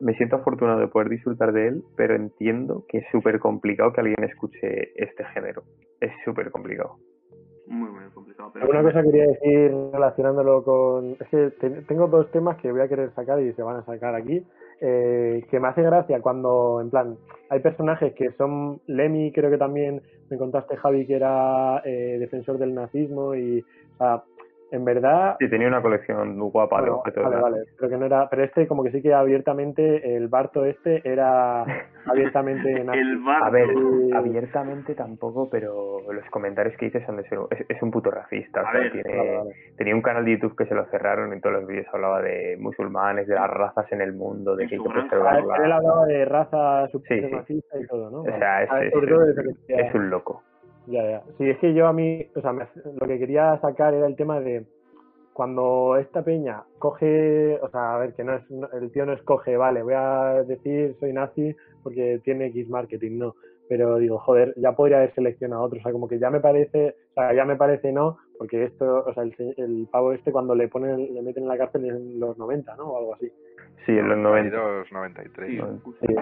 me siento afortunado de poder disfrutar de él, pero entiendo que es súper complicado que alguien escuche este género. Es súper complicado. Muy, muy complicado. Pero Alguna cosa quería decir relacionándolo con... Es que te- tengo dos temas que voy a querer sacar y se van a sacar aquí. Eh, que me hace gracia cuando, en plan, hay personajes que son... Lemmy creo que también me contaste, Javi, que era eh, defensor del nazismo y... O sea, en verdad... Sí, tenía una colección muy guapa de Bueno, objetos. vale, vale, pero que no era, pero este como que sí que abiertamente el Barto este era abiertamente nazi. el Barto, A ver, Sí. abiertamente tampoco, pero los comentarios que dices son de ser... Es, es un puto racista. o A sea, ver, tiene- Vale, vale. Tenía un canal de YouTube que se lo cerraron y en todos los vídeos hablaba de musulmanes, de las razas en el mundo, de que hay que preservarla. él hablaba de raza sí. supremacista y todo, ¿no? O sea, es, es- es un loco. Ya, ya. Sí, es que yo a mí, o sea, me- lo que quería sacar era el tema de cuando esta peña coge, o sea, a ver, que no es, no- el tío no escoge, vale, voy a decir soy nazi porque tiene X marketing, no. Pero digo, joder, ya podría haber seleccionado otro, o sea, como que ya me parece, o sea, ya me parece no, porque esto, o sea, el, el pavo este cuando le ponen, le meten en la cárcel en los 90, ¿no? O algo así. Sí, en los 90. 92, 93. Sí. Sí.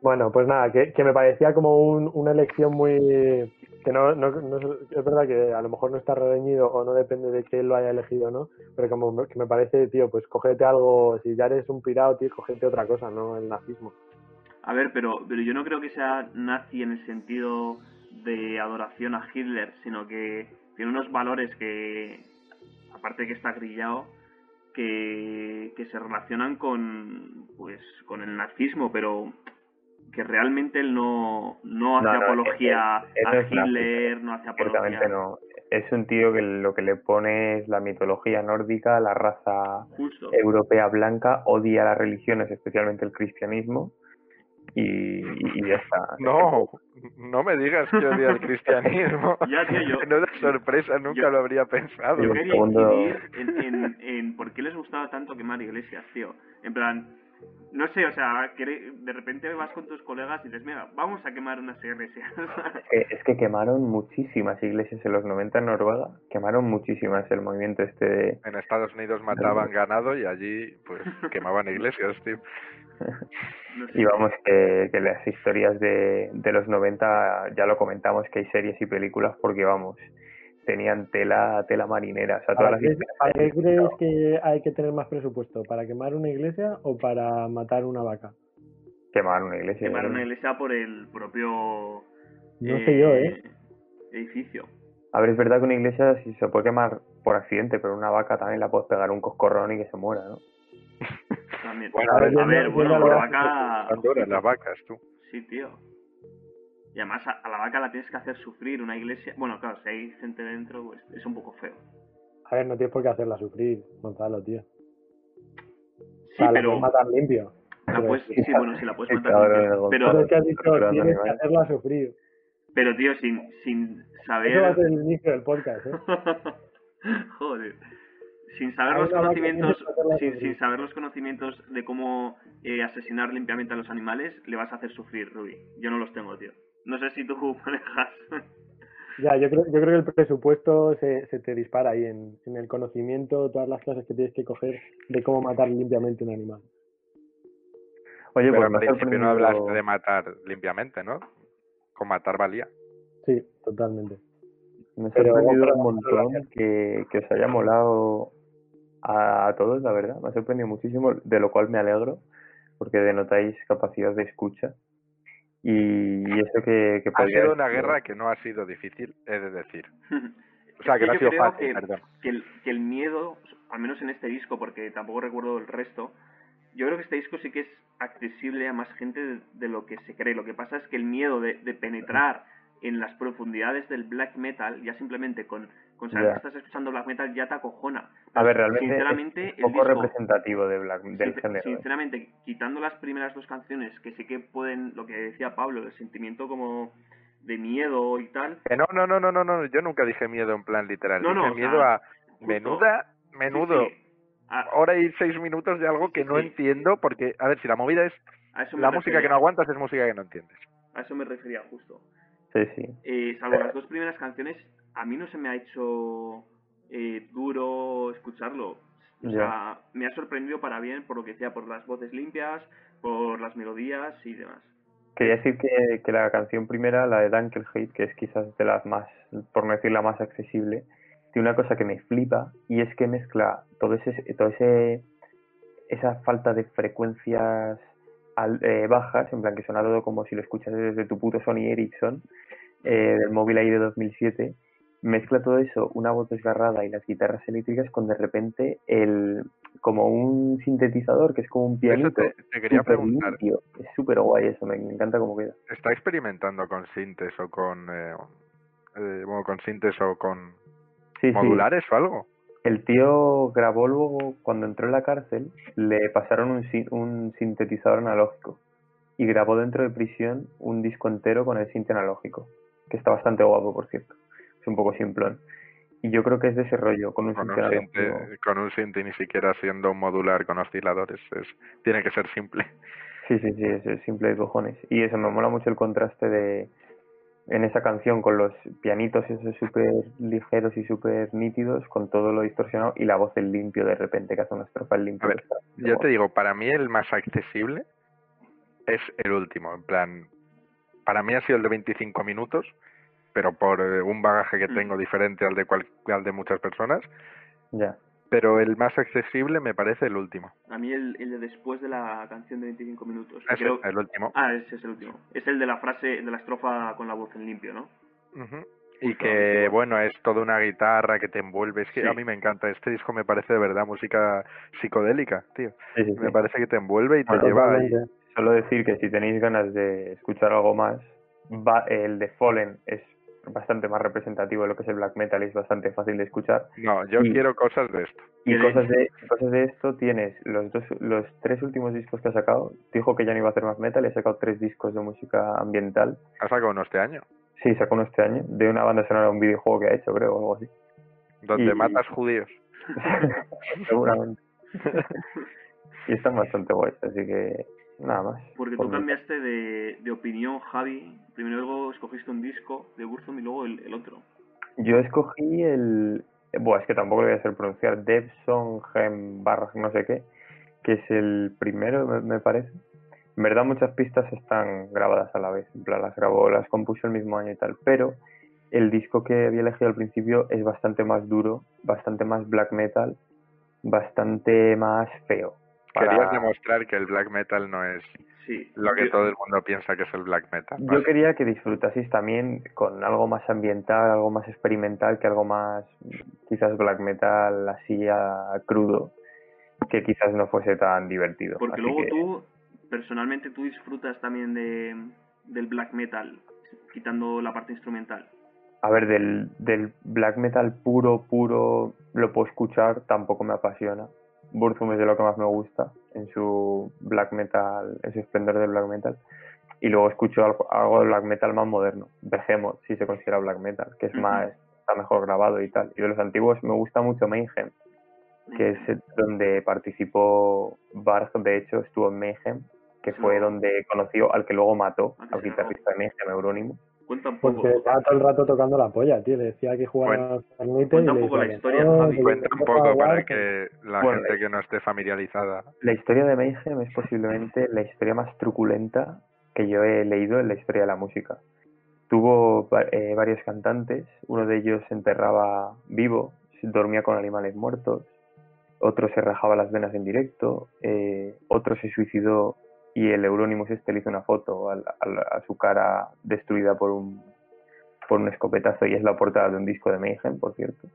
Bueno, pues nada, que, me parecía como un, una elección muy... que no, no, no es- verdad que a lo mejor no está reñido o no depende de que él lo haya elegido no, pero como que me parece, tío, pues cógete algo, si ya eres un pirado, tío, cógete otra cosa, no el nazismo. A ver, pero, pero yo no creo que sea nazi en el sentido de adoración a Hitler, sino que tiene unos valores que, aparte que está grillado, que, que se relacionan con, pues, con el nazismo, pero que realmente él no, no hace No, no, apología a Hitler, no hace apología. No. Es un tío que lo que le pone es la mitología nórdica, la raza Justo. europea blanca, odia las religiones, especialmente el cristianismo, y, y ya está. No, no me digas que odia el cristianismo. Ya, tío, yo- No da sorpresa, nunca yo- lo habría pensado. Yo quería segundo- incidir en, en, en por qué les gustaba tanto quemar iglesias, tío. En plan, no sé, o sea, que de repente vas con tus colegas y dices, mira, vamos a quemar unas iglesias. Es que quemaron muchísimas iglesias en los 90 en Noruega, quemaron muchísimas el movimiento este de... En Estados Unidos mataban ganado y allí pues quemaban iglesias, tío. No sé. Y vamos, que, que las historias de, de los 90, ya lo comentamos, que hay series y películas porque, vamos, tenían tela tela marinera. O sea, todas ¿Para las qué, para crees que hay que tener más presupuesto? ¿Para quemar una iglesia o para matar una vaca? Quemaron una iglesia. Quemar una iglesia por el propio No sé yo, ¿eh? edificio. A ver, es verdad que una iglesia sí se puede quemar por accidente, pero una vaca también la puedes pegar un coscorrón y que se muera, ¿no? También. Bueno, a ver, a ver, bueno, la vaca... Son duras las vacas, tú. Sí, tío. Y además a, a la vaca la tienes que hacer sufrir una iglesia. Bueno, claro, si hay gente dentro, pues es un poco feo. A ver, no tienes por qué hacerla sufrir, Gonzalo, tío. Sí, O sea, la pero... puedes matar limpio. La puedes, sí, bueno, sí, la puedes matar. limpio. Pero, Pero es que has dicho, Torturando tienes que animales. hacerla sufrir. pero tío, sin, sin Eso va a saber... ser el inicio del podcast, ¿eh? Joder. Sin saber los conocimientos, sin, sin saber los conocimientos de cómo eh, asesinar limpiamente a los animales, le vas a hacer sufrir, Ruby. Yo no los tengo, tío. No sé si tú manejas. Ya, yo creo, yo creo que el presupuesto se, se te dispara ahí en, en el conocimiento, todas las clases que tienes que coger de cómo matar limpiamente un animal. Oye, Pero pues al principio no hablaste de matar limpiamente, ¿no? Con matar valía. Sí, totalmente. Me ha sorprendido un montón que, que os haya molado a, a todos, la verdad. Me ha sorprendido muchísimo, de lo cual me alegro, porque denotáis capacidad de escucha. Y, eso que, que Ha podría sido una guerra que no ha sido difícil, he de decir. O sea, Es que no ha yo sido creo fácil, que, perdón. que el, que el miedo, al menos en este disco, porque tampoco recuerdo el resto, yo creo que este disco sí que es accesible a más gente de, de lo que se cree. Lo que pasa es que el miedo de, de penetrar en las profundidades del black metal, ya simplemente con, con saber Ya. que estás escuchando black metal, ya te acojona. A ver, realmente sinceramente, es un poco disco, representativo de Black, del género. ¿eh? Sinceramente, quitando las primeras dos canciones, que sí que pueden, lo que decía Pablo, el sentimiento como de miedo y tal, Que no, no, no, no, no, no, yo nunca dije miedo en plan literal. No, no, dije sea, miedo a justo- menuda, menudo, Sí, sí. A, hora y seis minutos de algo que no Sí. entiendo, porque, a ver, si la movida es la música que no aguantas, es música que no entiendes. A eso me refería justo. Sí, sí. Eh, salvo las dos primeras canciones, a mí no se me ha hecho eh, duro escucharlo. O sea, me ha sorprendido para bien por lo que decía, por las voces limpias, por las melodías y demás. Quería decir que, que la canción primera, la de Dunkelheit, que es quizás de las más, por no decir la más accesible, tiene una cosa que me flipa y es que mezcla todo ese, todo ese, esa falta de frecuencias al- eh, bajas, en plan que suena todo como si lo escuchas desde tu puto Sony Ericsson eh, del móvil ahí de 2007, mezcla todo eso, una voz desgarrada y las guitarras eléctricas con de repente el como un sintetizador que es como un Eso pianito te, te quería preguntar, limpio. Es súper guay eso, me, me encanta cómo queda. ¿está experimentando con sintes o con, eh, eh, bueno, con sintes o con Sí, sí. modulares o algo? El tío grabó luego, cuando entró en la cárcel, le pasaron un, un sintetizador analógico y grabó dentro de prisión un disco entero con el sinte analógico, que está bastante guapo, por cierto. Un poco simplón. Y yo creo que es de ese rollo, con un Con un, sinte, con un sinte ni siquiera siendo modular con osciladores, es, tiene que ser simple. Sí, sí, sí, es, es simple de cojones. Y eso, me mola mucho el contraste de en esa canción con los pianitos esos súper ligeros y súper nítidos, con todo lo distorsionado y la voz en limpio de repente, que hace una estrofa en limpio. A ver, Yo te digo, para mí el más accesible es el último. En plan, para mí ha sido el de 25 minutos, pero por eh, un bagaje que Mm. tengo diferente al de, cual, al de muchas personas. Ya. Pero el más accesible me parece el último. A mí el, el de después de la canción de 25 minutos. Ese, creo- el último. Ah, ese es el último. Es el de la frase, de la estrofa con la voz en limpio, ¿no? Ujú. Y que, bueno, es toda una guitarra que te envuelve. Es que Sí. a mí me encanta. Este disco me parece de verdad música psicodélica, tío. Sí, sí, Me sí. parece que te envuelve y te Bueno, lleva ahí. Solo decir que si tenéis ganas de escuchar algo más, va, el de Fallen es bastante más representativo de lo que es el black metal y es bastante fácil de escuchar. No, yo Y- quiero cosas de esto. Y cosas de, cosas de esto tienes los dos, los tres últimos discos que ha sacado. Dijo que ya no iba a hacer más metal y ha sacado tres discos de música ambiental. Ha sacado uno este año, Sí, sacó uno este año, de una banda sonora de un videojuego que ha hecho, creo, o algo así. donde Y- matas judíos. Seguramente. y están bastante guays, así que nada más. Porque Por tú cambiaste de, de opinión, Javi. Primero luego escogiste un disco de Burzum y luego el, el otro. Yo escogí el. Bueno, es que tampoco lo voy a hacer pronunciar. Devson Barra no sé qué, que es el primero, me, me parece. En verdad, muchas pistas están grabadas a la vez. En plan, las grabó, las compuso el mismo año y tal. Pero el disco que había elegido al principio es bastante más duro, bastante más black metal, bastante más feo. Para- Querías demostrar que el black metal no es Sí. lo que Yo- todo el mundo piensa que es el black metal. Yo quería que disfrutaseis también con algo más ambiental, algo más experimental, que algo más quizás black metal así a crudo, que quizás no fuese tan divertido. Porque Así luego que- tú, personalmente, tú disfrutas también de, del black metal, quitando la parte instrumental. A ver, del, del black metal puro, puro, lo puedo escuchar, tampoco me apasiona. Burzum es de lo que más me gusta en su black metal, en su esplendor de black metal. Y luego escucho algo, algo de black metal más moderno. Behemoth, si se considera black metal, que es más, está mejor grabado y tal. Y de los antiguos me gusta mucho Mayhem, que es donde participó Barg, de hecho, estuvo en Mayhem, que fue No. donde conoció al que luego mató, Ah, al guitarrista de Mayhem, Eurónimo. Cuenta un poco. Porque estaba todo el rato tocando la polla, tío. Le decía que jugara a Fortnite cuenta y un le poco la historia, "No, Javi". que Cuenta un poco para jugar". que la Bueno, gente que no esté familiarizada. La historia de Mayhem es posiblemente la historia más truculenta que yo he leído en la historia de la música. tuvo eh, varios cantantes, uno de ellos se enterraba vivo, dormía con animales muertos, otro se rajaba las venas en directo, eh, otro se suicidó y el Euronymous este le hizo una foto al- a su cara destruida por un por un escopetazo y es la portada de un disco de Mayhem, por cierto.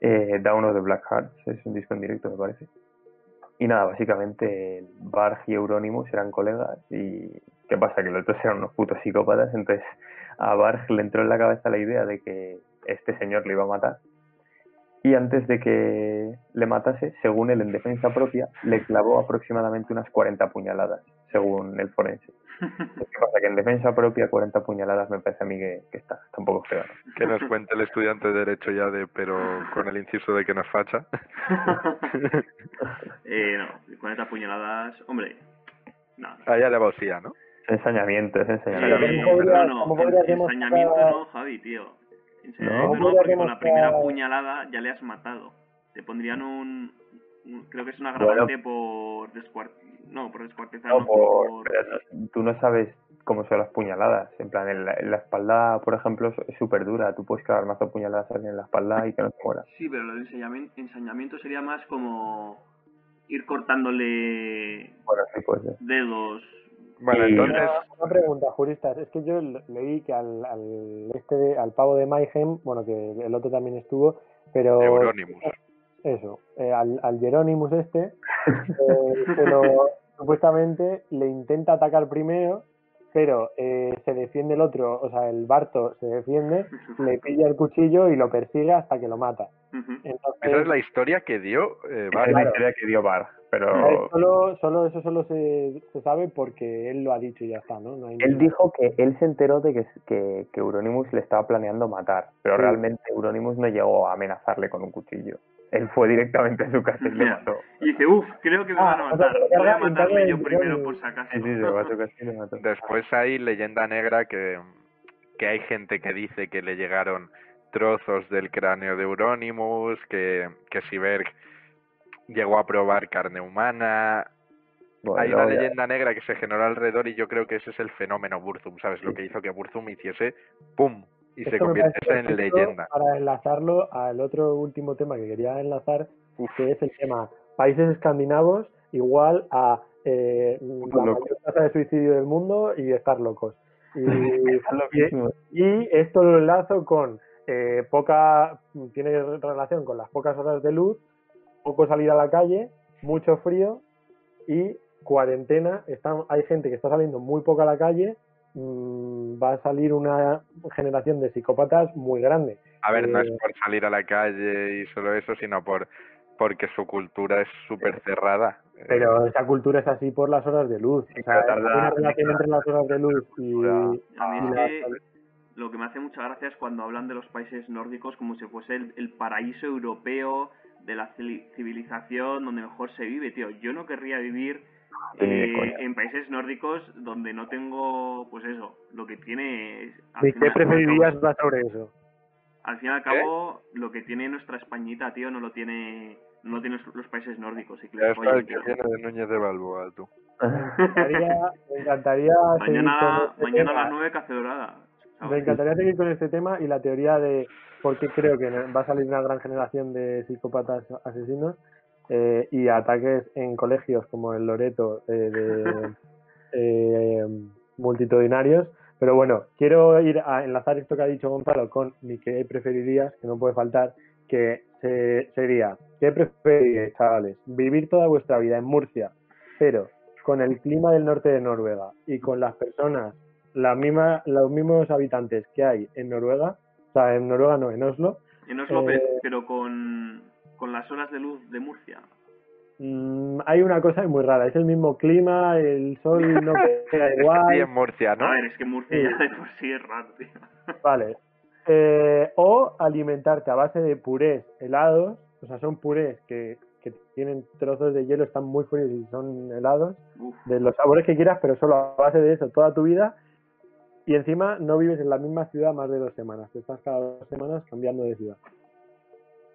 Eh, Down of the Black Hearts es un disco en directo, me parece. Y nada, básicamente Barg y Euronymous eran colegas y ¿qué pasa? Que los otros eran unos putos psicópatas, entonces a Barg le entró en la cabeza la idea de que este señor le iba a matar y antes de que le matase, según él en defensa propia, le clavó aproximadamente unas 40 puñaladas, según el forense. ¿Qué pasa? Que en defensa propia 40 puñaladas me parece a mí que, que está, está un poco feo. ¿no? Que nos cuente el estudiante de Derecho ya de, pero con el inciso de que nos facha. eh, no, con estas puñaladas, hombre, no. Ah, ya le vacía, ¿no? Es ensañamiento, es ensañamiento. ¿cómo podría- no, cómo no, podría en- demostrar- ensañamiento no, Javi, tío. No, porque con la primera puñalada ya le has matado. Te pondrían un, un- creo que es una Bueno. agravante por descuart no, por descuartizar, No, por- por- pero tú no sabes cómo son las puñaladas. En plan, en la, en la espalda, por ejemplo, es súper dura. Tú puedes clavar mazo puñaladas en la espalda y que no se muera. Sí, pero lo de ensañamiento, ensañamiento sería más como ir cortándole Bueno, sí dedos. Bueno, Y- entonces, Una, pregunta, juristas. Es que yo le- leí que al, al este de- al pavo de Mayhem, bueno, que el otro también estuvo, pero Euronymous. eso, eh, al, al este, eh, se lo- supuestamente le intenta atacar primero, pero eh, se defiende el otro, o sea, el Barto se defiende, le pilla el cuchillo y lo persigue hasta que lo mata. Entonces, Esa es la historia que dio eh, Esa Bart. es la claro. historia que dio Barg, eh, pero solo, solo eso solo se, se sabe porque él lo ha dicho y ya está, ¿no? no hay él dijo que él se enteró de que, que, que Euronymous le estaba planeando matar, pero Sí. realmente Euronymous no llegó a amenazarle con un cuchillo. Él fue directamente a su casa y le mató. Y dice, uff, creo que me Ah, van a o sea, matar. Voy a matarle yo primero por si acaso. Sí, sí, a su casa y le mató. Después hay leyenda negra que, que hay gente que dice que le llegaron trozos del cráneo de Euronymous, que, que Siberg llegó a probar carne humana. Bueno, hay una ya- leyenda negra que se generó alrededor y yo creo que ese es el fenómeno Burzum, ¿sabes? Lo que hizo que Burzum hiciese ¡pum! y se Esto convirtiese en leyenda. Para enlazarlo al otro último tema que quería enlazar, Uf. que es el tema países escandinavos igual a eh, la mayor tasa de suicidio del mundo y estar locos. Y, loquísimo. y esto lo enlazo con eh, poca, tiene relación con las pocas horas de luz, poco salir a la calle, mucho frío y cuarentena. Hay gente que está saliendo muy poco a la calle, mm, va a salir una generación de psicópatas muy grande. A ver, no es Eh, por salir a la calle y solo eso, sino por porque su cultura es súper cerrada. Pero esa cultura es así por las horas de luz. O sea, hay una relación entre las horas de luz y, A mí es que lo que me hace mucha gracia es cuando hablan de los países nórdicos como si fuese el, el paraíso europeo de la civili- civilización donde mejor se vive, tío. Yo no querría vivir eh, en países nórdicos donde no tengo, pues eso, lo que tiene... al ¿De fin y qué preferirías va sobre eso? Al fin y al cabo, lo que tiene nuestra Españita, tío, no lo tiene no lo tienen los- países nórdicos. Y que ya está el que tío. viene de Núñez de Balboa, tú. Me encantaría, me encantaría seguir Mañana, mañana a las 9 cace dorada. Me encantaría seguir con este tema y la teoría de por qué creo que va a salir una gran generación de psicópatas asesinos eh, y ataques en colegios como el Loreto eh, de eh, multitudinarios. Pero bueno, quiero ir a enlazar esto que ha dicho Gonzalo con mi que preferirías, que no puede faltar, que se- sería, ¿qué preferiríais, chavales? ¿Vivir toda vuestra vida en Murcia, pero con el clima del norte de Noruega y con las personas, la misma, los mismos habitantes que hay en Noruega, o sea, en Noruega no, en Oslo, En Oslo, Eh, pero con, con las horas de luz de Murcia. mm, hay una cosa muy rara, es el mismo clima, el sol no pega Sí, igual, en Murcia, ¿no? A ver, es que Murcia Sí. ya de por sí es raro, tío. vale. Eh, o alimentarte a base de purés helados, o sea, son purés que, que tienen trozos de hielo, están muy fríos y son helados, Uf, de los sabores que quieras, pero solo a base de eso toda tu vida. Y encima no vives en la misma ciudad más de dos semanas, te estás cada dos semanas cambiando de ciudad.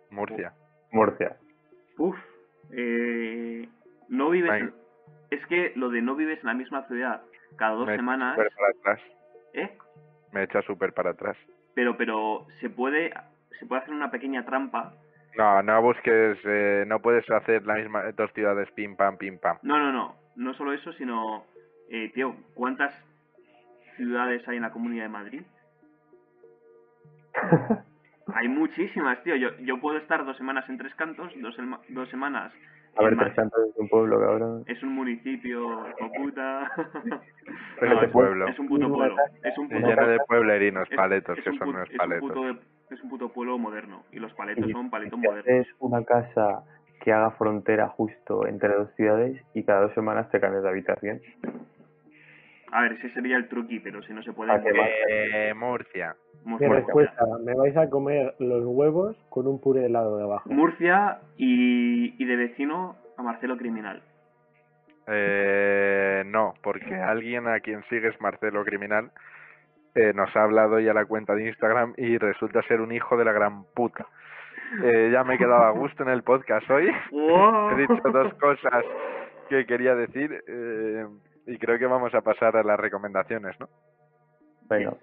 Murcia. Murcia. uf. Eh, no vives... Es que lo de no vives en la misma ciudad cada dos Me- semanas... súper para atrás. ¿Eh? Me echa súper para atrás. Pero, pero se puede, se puede hacer una pequeña trampa. No, no busques, eh, no puedes hacer la misma dos ciudades pim pam pim pam. No, no, no. No solo eso, sino, eh, tío, ¿cuántas ciudades hay en la Comunidad de Madrid? hay muchísimas, tío. Yo, yo puedo estar dos semanas en Tres Cantos, dos, dos semanas A ver, Tres. Cantos es un pueblo, cabrón. Es un municipio, hijo puta. Es No, un es, pueblo. es un puto pueblo. Es un puto lleno de pueblerinos, es- paletos, es que un son unos es un paletos. de- es un puto pueblo moderno. Y los paletos son paletos modernos. haces una casa que haga frontera justo entre dos ciudades y cada dos semanas te cambias de habitación. A ver, ese sería el truqui, pero si no se puede. Ah, va. Eh, Murcia. Mi Murcia, respuesta, me vais a comer los huevos con un puré de helado debajo. Murcia y, y de vecino a Marcelo Criminal. Eh, no, porque alguien a quien sigues, Marcelo Criminal, eh, nos ha hablado ya la cuenta de Instagram y resulta ser un hijo de la gran puta. Eh, ya me he quedado a gusto en el podcast hoy. He dicho dos cosas que quería decir eh, y creo que vamos a pasar a las recomendaciones, ¿no? Venga.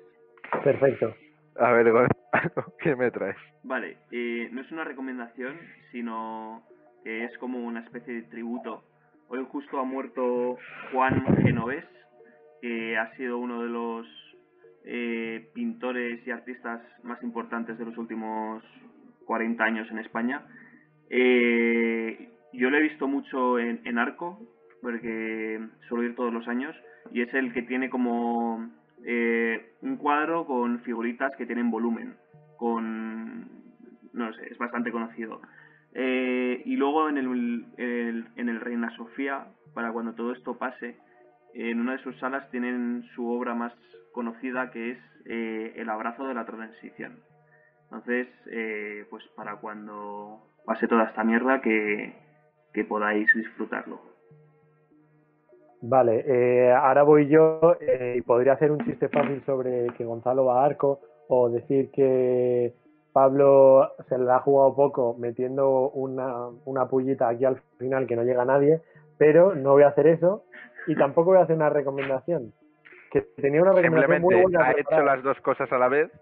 Perfecto. A ver, Gonzalo, ¿qué me traes? Vale, eh, no es una recomendación, sino que es como una especie de tributo. Hoy justo ha muerto Juan Genovés, que ha sido uno de los eh, pintores y artistas más importantes de los últimos 40 años en España. Eh, yo lo he visto mucho en, en Arco, porque suelo ir todos los años, y es el que tiene como eh, un cuadro con figuritas que tienen volumen, con... no sé, es bastante conocido. Eh, y luego en el, en el Reina Sofía, para cuando todo esto pase, en una de sus salas tienen su obra más conocida que es eh, El abrazo de la transición. Entonces, eh, pues para cuando pase toda esta mierda que, que podáis disfrutarlo. Vale, eh, ahora voy yo eh, y podría hacer un chiste fácil sobre que Gonzalo va a arco o decir que Pablo se le ha jugado poco metiendo una, una pullita aquí al final que no llega a nadie, pero no voy a hacer eso y tampoco voy a hacer una recomendación. Que tenía una recomendación muy buena. ha hecho las dos cosas a la vez.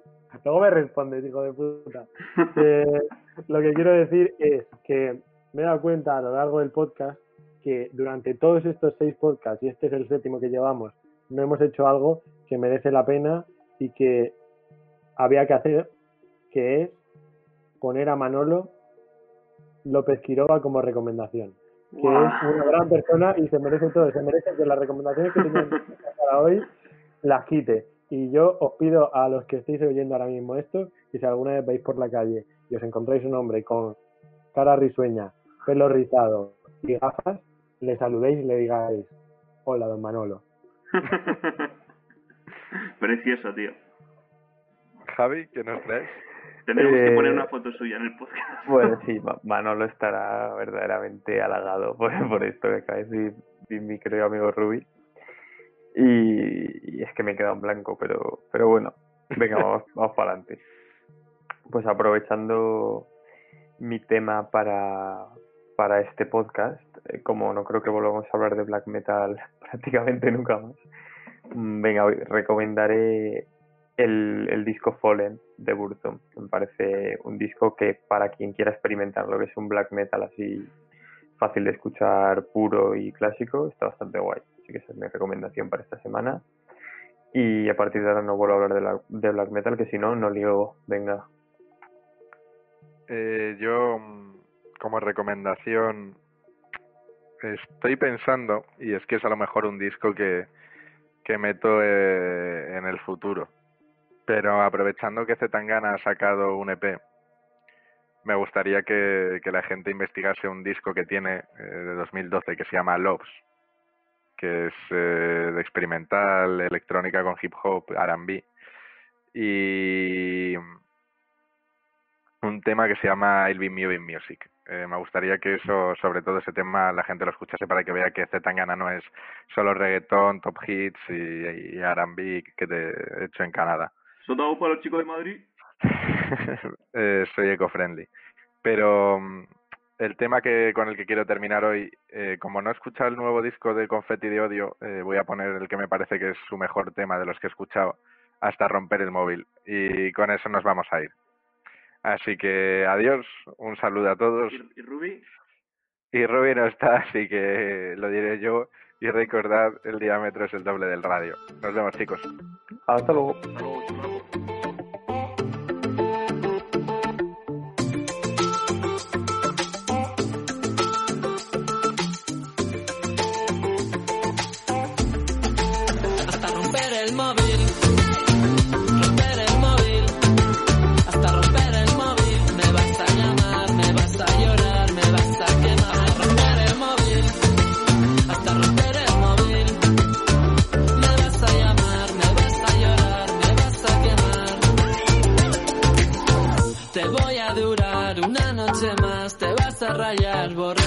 Luego me respondes, hijo de puta. Eh, lo que quiero decir es que me he dado cuenta a lo largo del podcast que durante todos estos seis podcasts, y este es el séptimo que llevamos, no hemos hecho algo que merece la pena y que había que hacer, que es poner a Manolo López Quiroga como recomendación. Que es una gran persona y se merece todo. Se merece que las recomendaciones que tenía para hoy las quite. Y yo os pido a los que estéis oyendo ahora mismo esto, que si alguna vez vais por la calle y os encontráis un hombre con cara risueña, pelo rizado y gafas, le saludéis y le digáis, hola, don Manolo. Precioso, tío. Javi, ¿qué nos traes? Tenemos que Eh, poner una foto suya en el podcast. Bueno, sí, Ma- Manolo estará verdaderamente halagado por, por esto que acaba de decir mi, mi querido amigo Ruby. Y, y es que me he quedado en blanco, pero, pero bueno, venga, vamos, vamos para adelante. Pues aprovechando mi tema para, para este podcast, eh, como no creo que volvamos a hablar de black metal prácticamente nunca más, mm, venga, recomendaré el, el disco Fallen de Burzum. Me parece un disco que para quien quiera experimentar lo que es un black metal así fácil de escuchar, puro y clásico, está bastante guay. Así que esa es mi recomendación para esta semana. Y a partir de ahora no vuelvo a hablar de, la- black metal, que si no, no ligo. Venga. Eh, yo, mm, como recomendación, estoy pensando, y es que es a lo mejor un disco que, que meto eh, en el futuro, pero aprovechando que Zetangana ha sacado un EP, me gustaría que, la gente investigase un disco que tiene eh, de 2012 que se llama Loves, que es eh, de experimental, electrónica con hip hop, R&B, y un tema que se llama I'll Be Moving Music. Eh, me gustaría que eso, sobre todo ese tema, la gente lo escuchase para que vea que Zetangana no es solo reggaetón, top hits y, y R&B que te he hecho en Canadá. ¿Sotado para los chicos de Madrid? Eh, soy eco-friendly. Pero mm, el tema que con el que quiero terminar hoy, eh, como no he escuchado el nuevo disco de Confetti de Odio, eh, voy a poner el que me parece que es su mejor tema de los que he escuchado, hasta romper el móvil. Y con eso nos vamos a ir. Así que adiós, un saludo a todos. ¿Y, Ruby? Y Ruby no está, así que lo diré yo. Y recordad, el diámetro es el doble del radio. Nos vemos, chicos. Hasta luego. Hasta luego. ratlles, borra